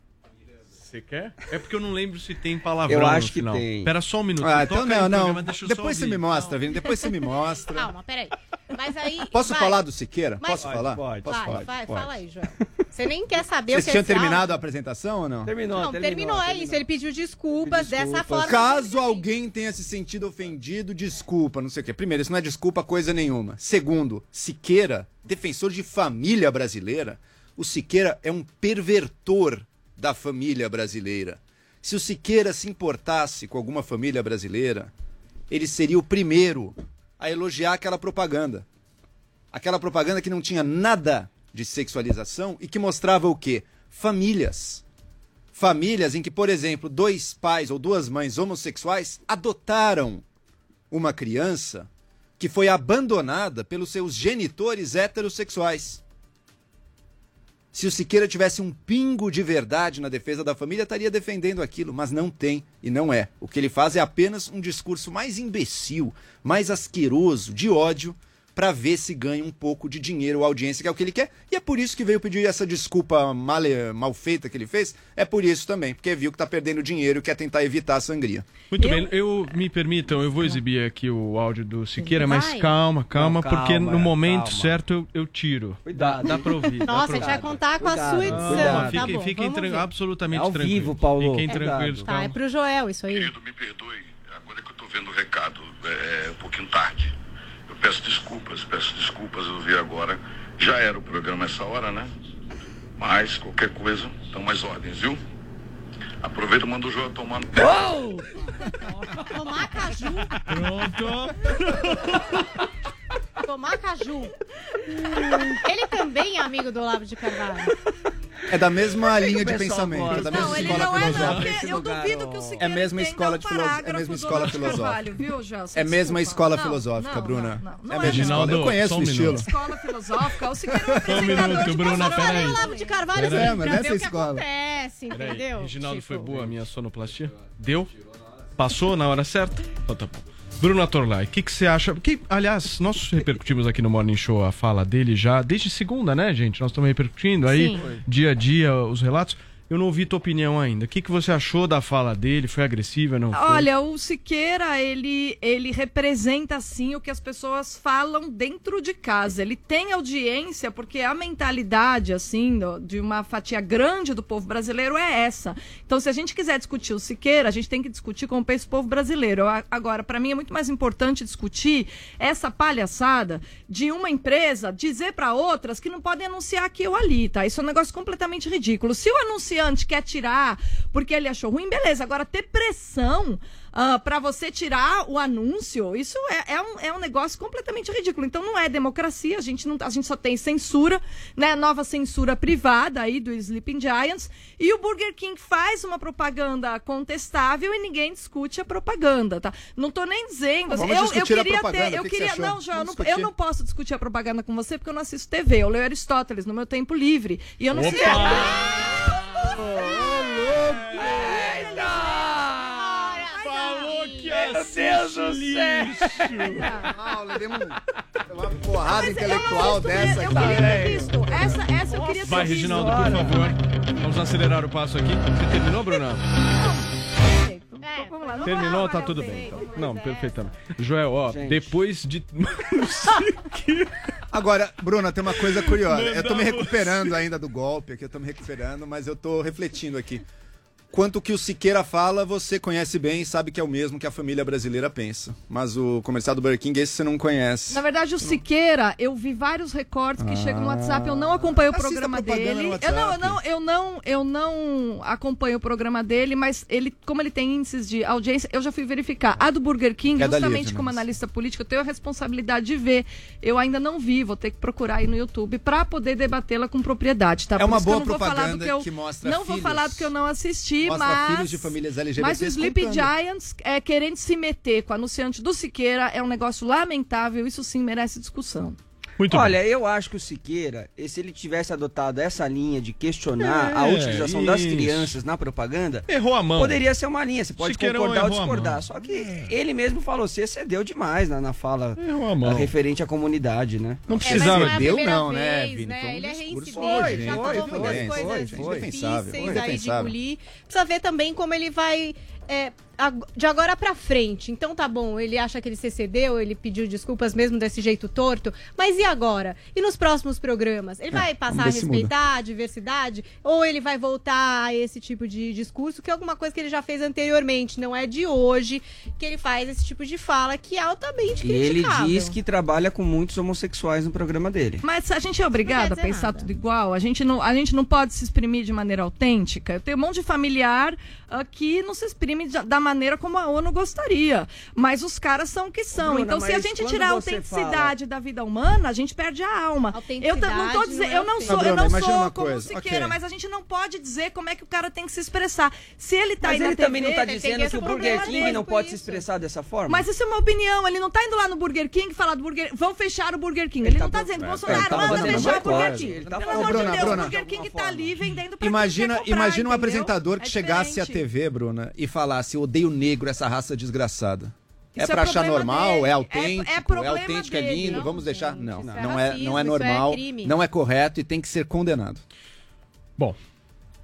Você quer? É porque eu não lembro se tem palavrão Eu acho no que final. tem. Pera só um minuto. Ah, então aí não, não. programa, deixa eu só Depois você me mostra, Vini. Depois você me mostra. Calma, peraí. Mas aí. Posso vai. falar do Siqueira? Mas- Posso falar? pode. Posso Vai, falar? vai, Pode. fala aí, Joel. Você nem quer saber Vocês o que tinham é esse terminado a apresentação ou não? Terminou, Não, terminou, é isso. Ele pediu desculpas, dessa Desculpas. forma. Caso alguém tenha se sentido ofendido, desculpa, não sei o quê. Primeiro, isso não é desculpa coisa nenhuma. Segundo, Siqueira, defensor de família brasileira, o Siqueira é um pervertor da família brasileira. Se o Siqueira se importasse com alguma família brasileira, ele seria o primeiro a elogiar aquela propaganda. Aquela propaganda que não tinha nada de sexualização e que mostrava o quê? Famílias. Famílias em que, por exemplo, dois pais ou duas mães homossexuais adotaram uma criança que foi abandonada pelos seus genitores heterossexuais. Se o Siqueira tivesse um pingo de verdade na defesa da família, estaria defendendo aquilo, mas não tem e não é. O que ele faz é apenas um discurso mais imbecil, mais asqueroso, de ódio, para ver se ganha um pouco de dinheiro ou audiência, que é o que ele quer. E é por isso que veio pedir essa desculpa mal, mal feita que ele fez. É por isso também, porque viu que tá perdendo dinheiro e quer tentar evitar a sangria. Muito bem, eu me permitam, eu vou exibir aqui o áudio do Siqueira, mas calma, calma, Não, porque calma, no momento calma. certo eu, eu tiro. Cuidado. Dá, dá pra ouvir. Nossa, a pra gente vai contar com a Cuidado. sua edição. Cuidado. Tá fiquem bom, fiquem absolutamente É ao tranquilos. vivo, Paulo. Fiquem Cuidado. tranquilos, Tá, é calma. pro Joel isso aí. Querido, me perdoe, agora que eu tô vendo o recado, é um pouquinho tarde. Peço desculpas, peço desculpas, eu vi agora. Já era o programa essa hora, né? Mas qualquer coisa, estão mais ordens, viu? Aproveita e manda o João tomar no pé. Tomar caju. Pronto. Tomar caju. Ele também é amigo do Olavo de Carvalho. É da mesma linha de pensamento, é da mesma Não, escola não é não, filosófica. porque eu duvido que o É Siqueira a mesma escola de filoso- é a mesma escola filosófica. Carvalho, viu, Gelson? É a mesma escola Não, filosófica, não, Bruna. não, não. É Não a é mesma escola. Eu conheço só o um estilo. minuto. Escola filosófica, o Siqueira é um um apresentador minuto, de Bruna, peraí. Olavo de Carvalho Peraí. pra Mas ver nessa o que escola. acontece, entendeu? Reginaldo, Tipo, foi boa a minha sonoplastia? Deu? Passou na hora certa? Então tá bom. Bruna Torlai, o que, que você acha? Que, aliás, nós repercutimos aqui no Morning Show a fala dele já desde segunda, né, gente? Nós estamos repercutindo aí, Sim. dia a dia, os relatos. Eu não ouvi tua opinião ainda. O que, que você achou da fala dele? Foi agressiva, não foi? Olha, o Siqueira, ele, ele representa, sim, o que as pessoas falam dentro de casa. Ele tem audiência, porque a mentalidade, assim, de uma fatia grande do povo brasileiro é essa. Então, se a gente quiser discutir o Siqueira, a gente tem que discutir com o povo brasileiro. Agora, para mim, é muito mais importante discutir essa palhaçada de uma empresa dizer para outras que não podem anunciar aqui ou ali, tá? Isso é um negócio completamente ridículo. Se o anunciante quer tirar porque ele achou ruim, beleza. Agora, ter pressão para você tirar o anúncio, isso é, é, um, é um negócio completamente ridículo. Então, não é democracia, a gente, não, a gente só tem censura, né? Nova censura privada aí do Sleeping Giants. E o Burger King faz uma propaganda contestável e ninguém discute a propaganda, tá? Não tô nem dizendo. Vamos eu, eu queria ter. Eu que que queria. achou? Não, João, eu não, eu não posso discutir a propaganda com você porque eu não assisto TV. Eu leio Aristóteles no meu tempo livre. E eu não sei. Falou que Meu Deus do céu! Ah, uma porrada não intelectual dessa aqui. Eu queria ter visto. Essa, essa eu queria ter Vai, visto. Reginaldo, por favor. Vamos acelerar o passo aqui. Você terminou, Bruna? É, vamos lá. Terminou, tá tudo bem. então. Não, perfeitamente. Joel, ó, Gente. depois de. <laughs> Agora, Bruna, tem uma coisa curiosa. Eu tô me recuperando ainda do golpe aqui, eu tô me recuperando, mas eu tô refletindo aqui. Quanto que o Siqueira fala, você conhece bem e sabe que é o mesmo que a família brasileira pensa. Mas o comercial do Burger King, esse você não conhece. Na verdade, o Siqueira, eu vi vários recortes que chegam no WhatsApp, eu não acompanho o programa dele. Eu não, eu não, eu não, eu não acompanho o programa dele, mas ele, como ele tem índices de audiência, eu já fui verificar. A do Burger King, É justamente Livre, como analista político, eu tenho a responsabilidade de ver. Eu ainda não vi, vou ter que procurar aí no YouTube para poder debatê-la com propriedade, tá? É uma boa propaganda que eu que mostra não vou falar do que eu não assisti, Mostra mas filhos de famílias LGBTs mas o contando. Giants é, querendo se meter com o anunciante do Siqueira é um negócio lamentável, isso sim merece discussão. Muito Olha, eu acho que o Siqueira, e se ele tivesse adotado essa linha de questionar a É, utilização das isso. crianças na propaganda, Errou a mão. poderia ser uma linha. Você pode Siqueirão concordar ou a discordar. Só que ele mesmo falou, você excedeu demais na, na fala Errou a mão. referente à comunidade, né? Não É, precisava. não é a Deu não, né, vez, Vini? né? Foi um Ele é reincidente, já foi, falou foi, muitas foi, coisas foi, indefensável, difíceis aí de engolir. Precisa ver também como ele vai... é, de agora pra frente. Então tá bom, ele acha que ele se excedeu, ele pediu desculpas mesmo desse jeito torto. Mas e agora? E nos próximos programas? Ele vai passar a muda. respeitar a diversidade? Ou ele vai voltar a esse tipo de discurso, que é alguma coisa que ele já fez anteriormente? Não é de hoje que ele faz esse tipo de fala que é altamente E ele criticável. diz que trabalha com muitos homossexuais no programa dele. Mas a gente é obrigado a pensar nada. tudo igual. A gente, não, a gente não pode se exprimir de maneira autêntica. Eu tenho um monte de familiar ah, que não se exprime da- da maneira como a ONU gostaria. Mas os caras são o que são. Bruna, então, se a gente tirar a autenticidade da vida humana, a gente perde a alma. Eu não tô Autenticidade dizendo, não é eu não ofensa. sou, eu não imagina sou uma como coisa, Siqueira, ok. mas a gente não pode dizer como é que o cara tem que se expressar. Se ele tá Mas ele também TV, não tá ele tem dizendo que o Burger King não pode se isso. expressar dessa forma. Mas isso é uma opinião. Ele não tá indo lá no Burger King e falar do Burger Vão fechar o Burger King. Ele, não tá dizendo, Bolsonaro, ele tá manda fechar o. Burger King. Ele tá Pelo amor de Deus, o Burger King tá ali vendendo pra Imagina, um apresentador que É chegasse à. TV, Bruna, e falasse: odeio negro, essa raça desgraçada. É Isso é pra achar problema normal, dele. é É- é autêntico, é, autêntico, é dele. lindo, Não, vamos deixar. gente, Não, é não é, racismo, não é é normal, crime. não é correto e tem que ser condenado. Bom,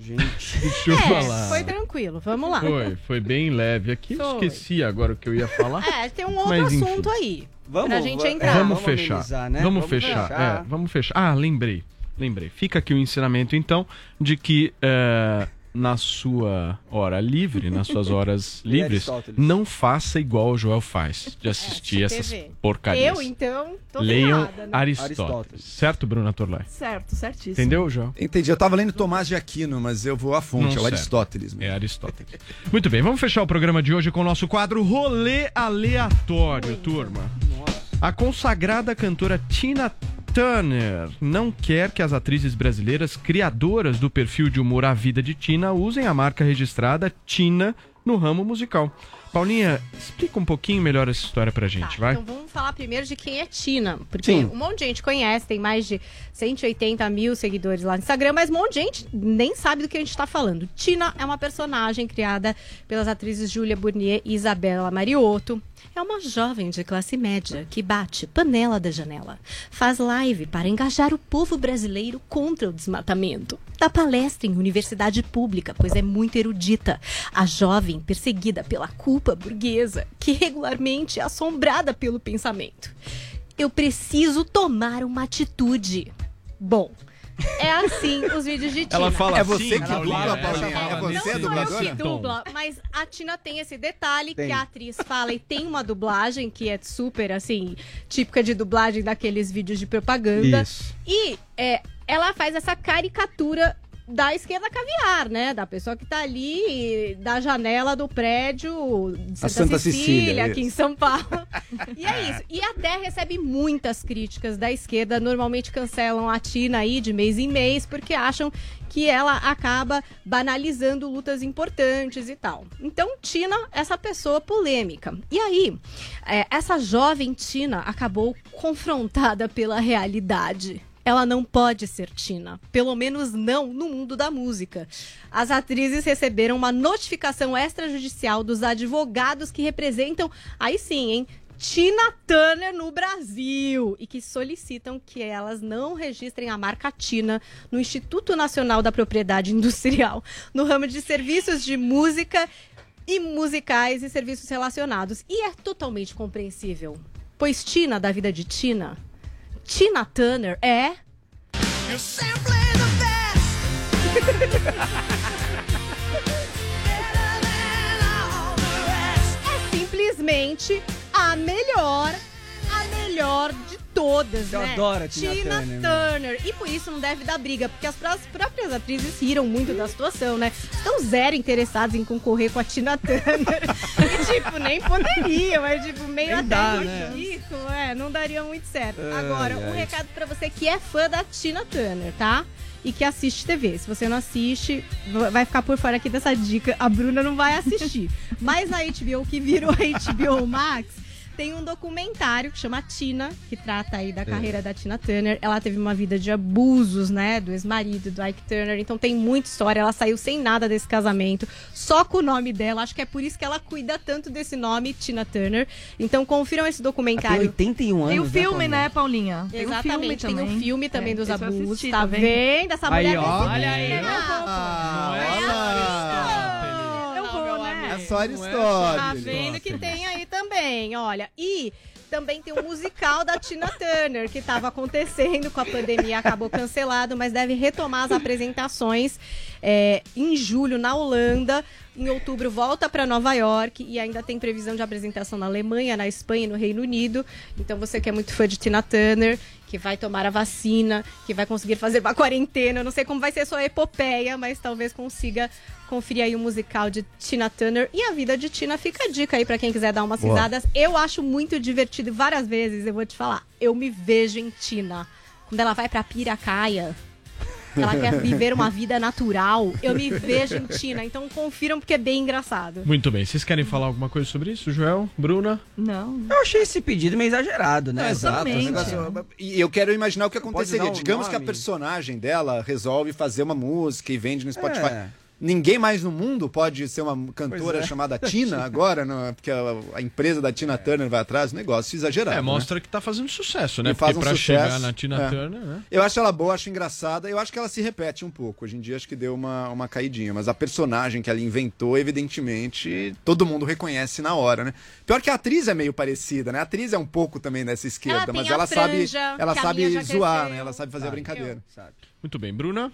Gente, <laughs> deixa eu É, falar. foi tranquilo, vamos lá. Foi, foi bem leve aqui. Eu Foi. esqueci agora o que eu ia falar. É, tem um outro Mas, enfim. assunto aí. Vamos, pra gente entrar. é, vamos, vamos fechar. amenizar, né? Vamos, Vamos fechar. fechar. É, vamos fechar. Ah, lembrei. Lembrei. Fica aqui o ensinamento, então, de que é, na sua hora livre, nas suas <laughs> horas livres, não faça igual o Joel faz, de assistir essas TV. porcarias. Eu, então, tô Leiam ferrada, né? Aristóteles. Aristóteles. Certo, Bruna Torlai? Certo, certíssimo. Entendeu, Joel? Entendi. Eu tava lendo Tomás de Aquino, mas eu vou à fonte, Não é o. Aristóteles. É Aristóteles. Muito bem, vamos fechar o programa de hoje com o nosso quadro Rolê Aleatório, turma. A consagrada cantora Tina Turner não quer que as atrizes brasileiras criadoras do perfil de humor A Vida de Tina usem a marca registrada Tina no ramo musical. Paulinha, explica um pouquinho melhor essa história pra gente, tá, vai? Então vamos falar primeiro de quem é Tina. Porque Sim. um monte de gente conhece, tem mais de 180 mil seguidores lá no Instagram, mas um monte de gente nem sabe do que a gente tá falando. Tina é uma personagem criada pelas atrizes Júlia Burnier e Isabela Mariotto. É uma jovem de classe média que bate panela da janela. Faz live para engajar o povo brasileiro contra o desmatamento. Dá palestra em universidade pública, pois é muito erudita. A jovem perseguida pela culpa burguesa, que regularmente é assombrada pelo pensamento. Eu preciso tomar uma atitude. Bom, é assim os vídeos de Tina. Ela fala É assim, você que Paulinha, dubla, Paulinha? fala É você nesse- a Não sou eu dubladora? que dubla, mas a Tina tem esse detalhe Tem. que a atriz fala e tem uma dublagem que é super, assim, típica de dublagem daqueles vídeos de propaganda. Isso. E é, ela faz essa caricatura da esquerda caviar, né? Da pessoa que tá ali da janela do prédio de Santa, Santa Cecília, Cecília, aqui em. São Paulo. e é isso. E até recebe muitas críticas da esquerda. Normalmente cancelam a Tina aí de mês em mês, porque acham que ela acaba banalizando lutas importantes e tal. Então, Tina, essa pessoa polêmica. E aí, é, essa jovem Tina acabou confrontada pela realidade. Ela não pode ser Tina, pelo menos não no mundo da música. As atrizes receberam uma notificação extrajudicial dos advogados que representam, aí sim, hein, Tina Turner no Brasil e que solicitam que elas não registrem a marca Tina no Instituto Nacional da Propriedade Industrial, no ramo de serviços de música e musicais e serviços relacionados. E é totalmente compreensível, pois Tina, da vida de Tina, Tina Turner é. <laughs> é simplesmente a melhor, a melhor de todas, Eu né? adoro a Tina Turner, meu. Turner. E por isso não deve dar briga, porque as pró- próprias atrizes riram muito da situação, né? Estão zero interessadas em concorrer com a Tina Turner. <laughs> e, tipo, nem poderiam, é tipo, meio Nem até dá, né? ridículo, é, não daria muito certo. Ai, Agora, um ai. recado pra você que é fã da Tina Turner, tá? E que assiste TV. Se você não assiste, va- vai ficar por fora aqui dessa dica. A Bruna não vai assistir. <laughs> Mas na HBO, que virou HBO Max, tem um documentário que chama Tina, que trata aí da carreira da Tina Turner. Ela teve uma vida de abusos, né? Do ex-marido, do Ike Turner. Então tem muita história. Ela saiu sem nada desse casamento, só com o nome dela. Acho que é por isso que ela cuida tanto desse nome, Tina Turner. Então confiram esse Tem documentário. 81 anos. Tem o né, filme, Paulinha? né, Paulinha? Tem Exatamente, filme tem também. o filme também É, dos abusos. assisti, tá vendo? vendo? Essa Aí, mulher ó. Olha aí. Vou, né? É só Tá Aristóteles. vendo que tem aí também, olha. E também tem um musical da Tina Turner, que estava acontecendo com a pandemia, acabou cancelado, mas deve retomar as apresentações é, em julho na Holanda. Em outubro volta para Nova York e ainda tem previsão de apresentação na Alemanha, na Espanha e no Reino Unido. Então você que é muito fã de Tina Turner, que vai tomar a vacina, que vai conseguir fazer uma quarentena, eu não sei como vai ser a sua epopeia, mas talvez consiga conferir aí o musical de Tina Turner e a vida de Tina. Fica a dica aí pra quem quiser dar umas Boa. risadas. Eu acho muito divertido e várias vezes eu vou te falar, eu me vejo em Tina. Quando ela vai pra Piracaia, ela quer viver uma vida natural, eu me vejo em Tina. Então confiram porque é bem engraçado. Muito bem, vocês querem falar alguma coisa sobre isso, Joel? Bruna? Não. Eu achei esse pedido meio exagerado, né? Exato. E eu quero imaginar o que aconteceria. Digamos que a nome? personagem dela resolve fazer uma música e vende no Spotify. É. Ninguém mais no mundo pode ser uma cantora é. chamada Tina <laughs> agora, não- porque a, a empresa da Tina Turner vai atrás. Negócio exagerado. É, né? mostra que tá fazendo sucesso, né? E faz Porque um pra sucesso. chegar na Tina É. Turner, né? Eu acho ela boa, acho engraçada. Eu acho que ela se repete um pouco. Hoje em dia acho que deu uma, uma caidinha. Mas a personagem que ela inventou, evidentemente, todo mundo reconhece na hora, né? Pior que a atriz é meio parecida, né? A atriz é um pouco também dessa esquerda, tem mas ela sabe, franja, ela sabe minha já zoar, cresceu. né? Ela sabe fazer a brincadeira. Muito bem, Bruna?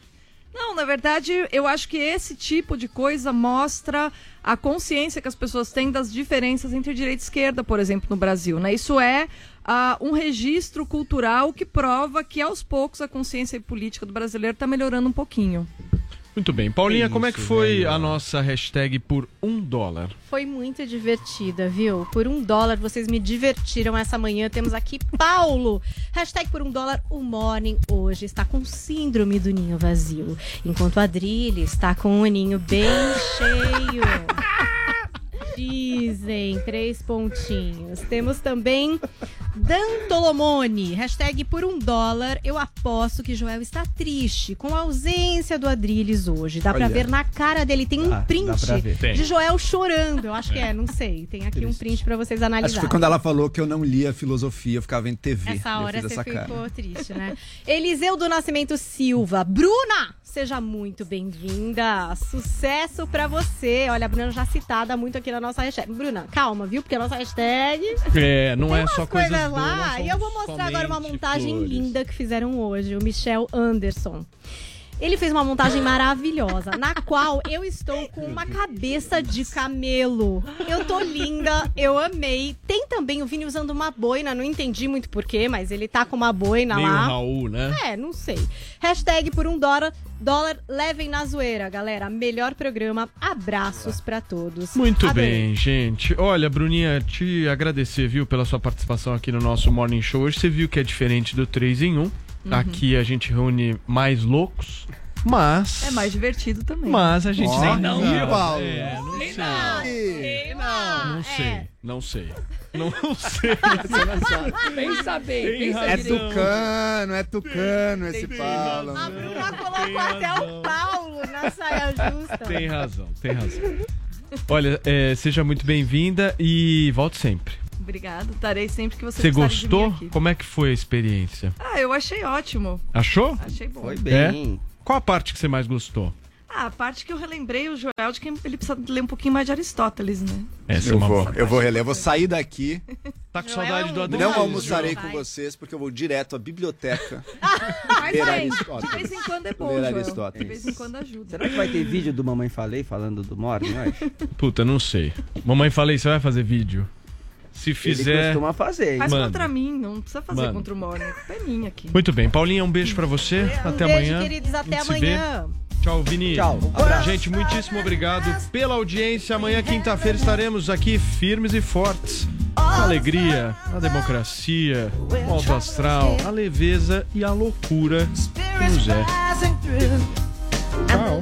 Não, na verdade, eu acho que esse tipo de coisa mostra a consciência que as pessoas têm das diferenças entre direita e esquerda, por exemplo, no Brasil. Né? Isso é ah, um registro cultural que prova que, aos poucos, a consciência política do brasileiro está melhorando um pouquinho. Muito bem. Paulinha, É como é que isso, foi velho. a nossa hashtag por um dólar? Foi muito divertida, viu? Por um dólar vocês me divertiram essa manhã. Temos aqui Paulo. Hashtag por um dólar, o Morning hoje está com síndrome do ninho vazio. Enquanto a Adrilha está com o ninho bem cheio. <laughs> Dizem, três pontinhos. Temos também Dan Tolomone. Hashtag por um dólar. Eu aposto que Joel está triste com a ausência do Adrilles hoje. Dá pra Olha. ver na cara dele. Tem um Ah, print de Joel chorando. Eu acho que é, não sei. Tem aqui um print pra vocês Acho que foi quando ela falou que eu não lia filosofia, eu ficava vendo TV. Essa hora você essa cara. ficou triste, né? Eliseu do Nascimento Silva. Bruna, seja muito bem-vinda. Sucesso pra você. Olha, a Bruna já citada muito aqui na nossa hashtag. Bruna, calma, viu? Porque a nossa hashtag É, não é só coisas coisas boas, lá. não E eu vou mostrar agora uma montagem flores. linda que fizeram hoje. O Michel Anderson. Ele fez uma montagem maravilhosa, na qual eu estou com uma cabeça de camelo. Eu tô linda, eu amei. Tem também o Vini usando uma boina, não entendi muito porquê, mas ele tá com uma boina Meio lá. Raul, né? É, não sei. Hashtag por um dólar, dólar levem na zoeira, galera. Melhor programa. Abraços pra todos. Muito Adorei. bem, gente. Olha, Bruninha, te agradecer, viu, pela sua participação aqui no nosso Morning Show. Hoje você viu que é diferente do 3 em 1. Uhum. Aqui a gente reúne mais loucos, mas. É mais divertido também. Mas a gente Ó, tem não, viu, Paulo? É, não sei. Não, Não sei, <laughs> não sei. Não sei. Pensa bem, Tem pensa É razão. tucano, é tucano esse Tem Paulo. A Bruna colocou até o Paulo na saia justa. Tem razão, tem razão. Olha, é, seja muito bem-vinda e volte sempre. Obrigada, estarei sempre que você Você precisar de mim gostou? aqui. Como é que foi a experiência? Ah, eu achei ótimo. Achou? Achei bom. Foi É? bem. Qual a parte que você mais gostou? Ah, a parte que eu relembrei o Joel de que ele precisa ler um pouquinho mais de Aristóteles, né? Essa eu é uma vou, eu vou reler, eu vou sair daqui. Tá com Joel saudade do é Adriano? Não almoçarei com vocês, porque eu vou direto à biblioteca. <laughs> Mas aí, Aristóteles. de vez em quando é bom, Ler Joel. Aristóteles. De vez em quando ajuda. Será que vai ter vídeo do Mamãe Falei falando do Morning hoje? Puta, não sei. Mamãe, falei, você vai fazer vídeo? Se Ele fizer. costuma fazer. Faz Manda. contra mim, não precisa fazer Manda. contra o Morning. É minha aqui. Muito bem, Paulinha, um beijo pra você. Até Um beijo, amanhã. queridos. Até amanhã. Tchau, Vini. Tchau. Abraço. Gente, muitíssimo obrigado pela audiência. Amanhã, quinta-feira, estaremos aqui firmes e fortes. A alegria, a democracia, o alto astral, a leveza e a loucura com o Zé. Tchau.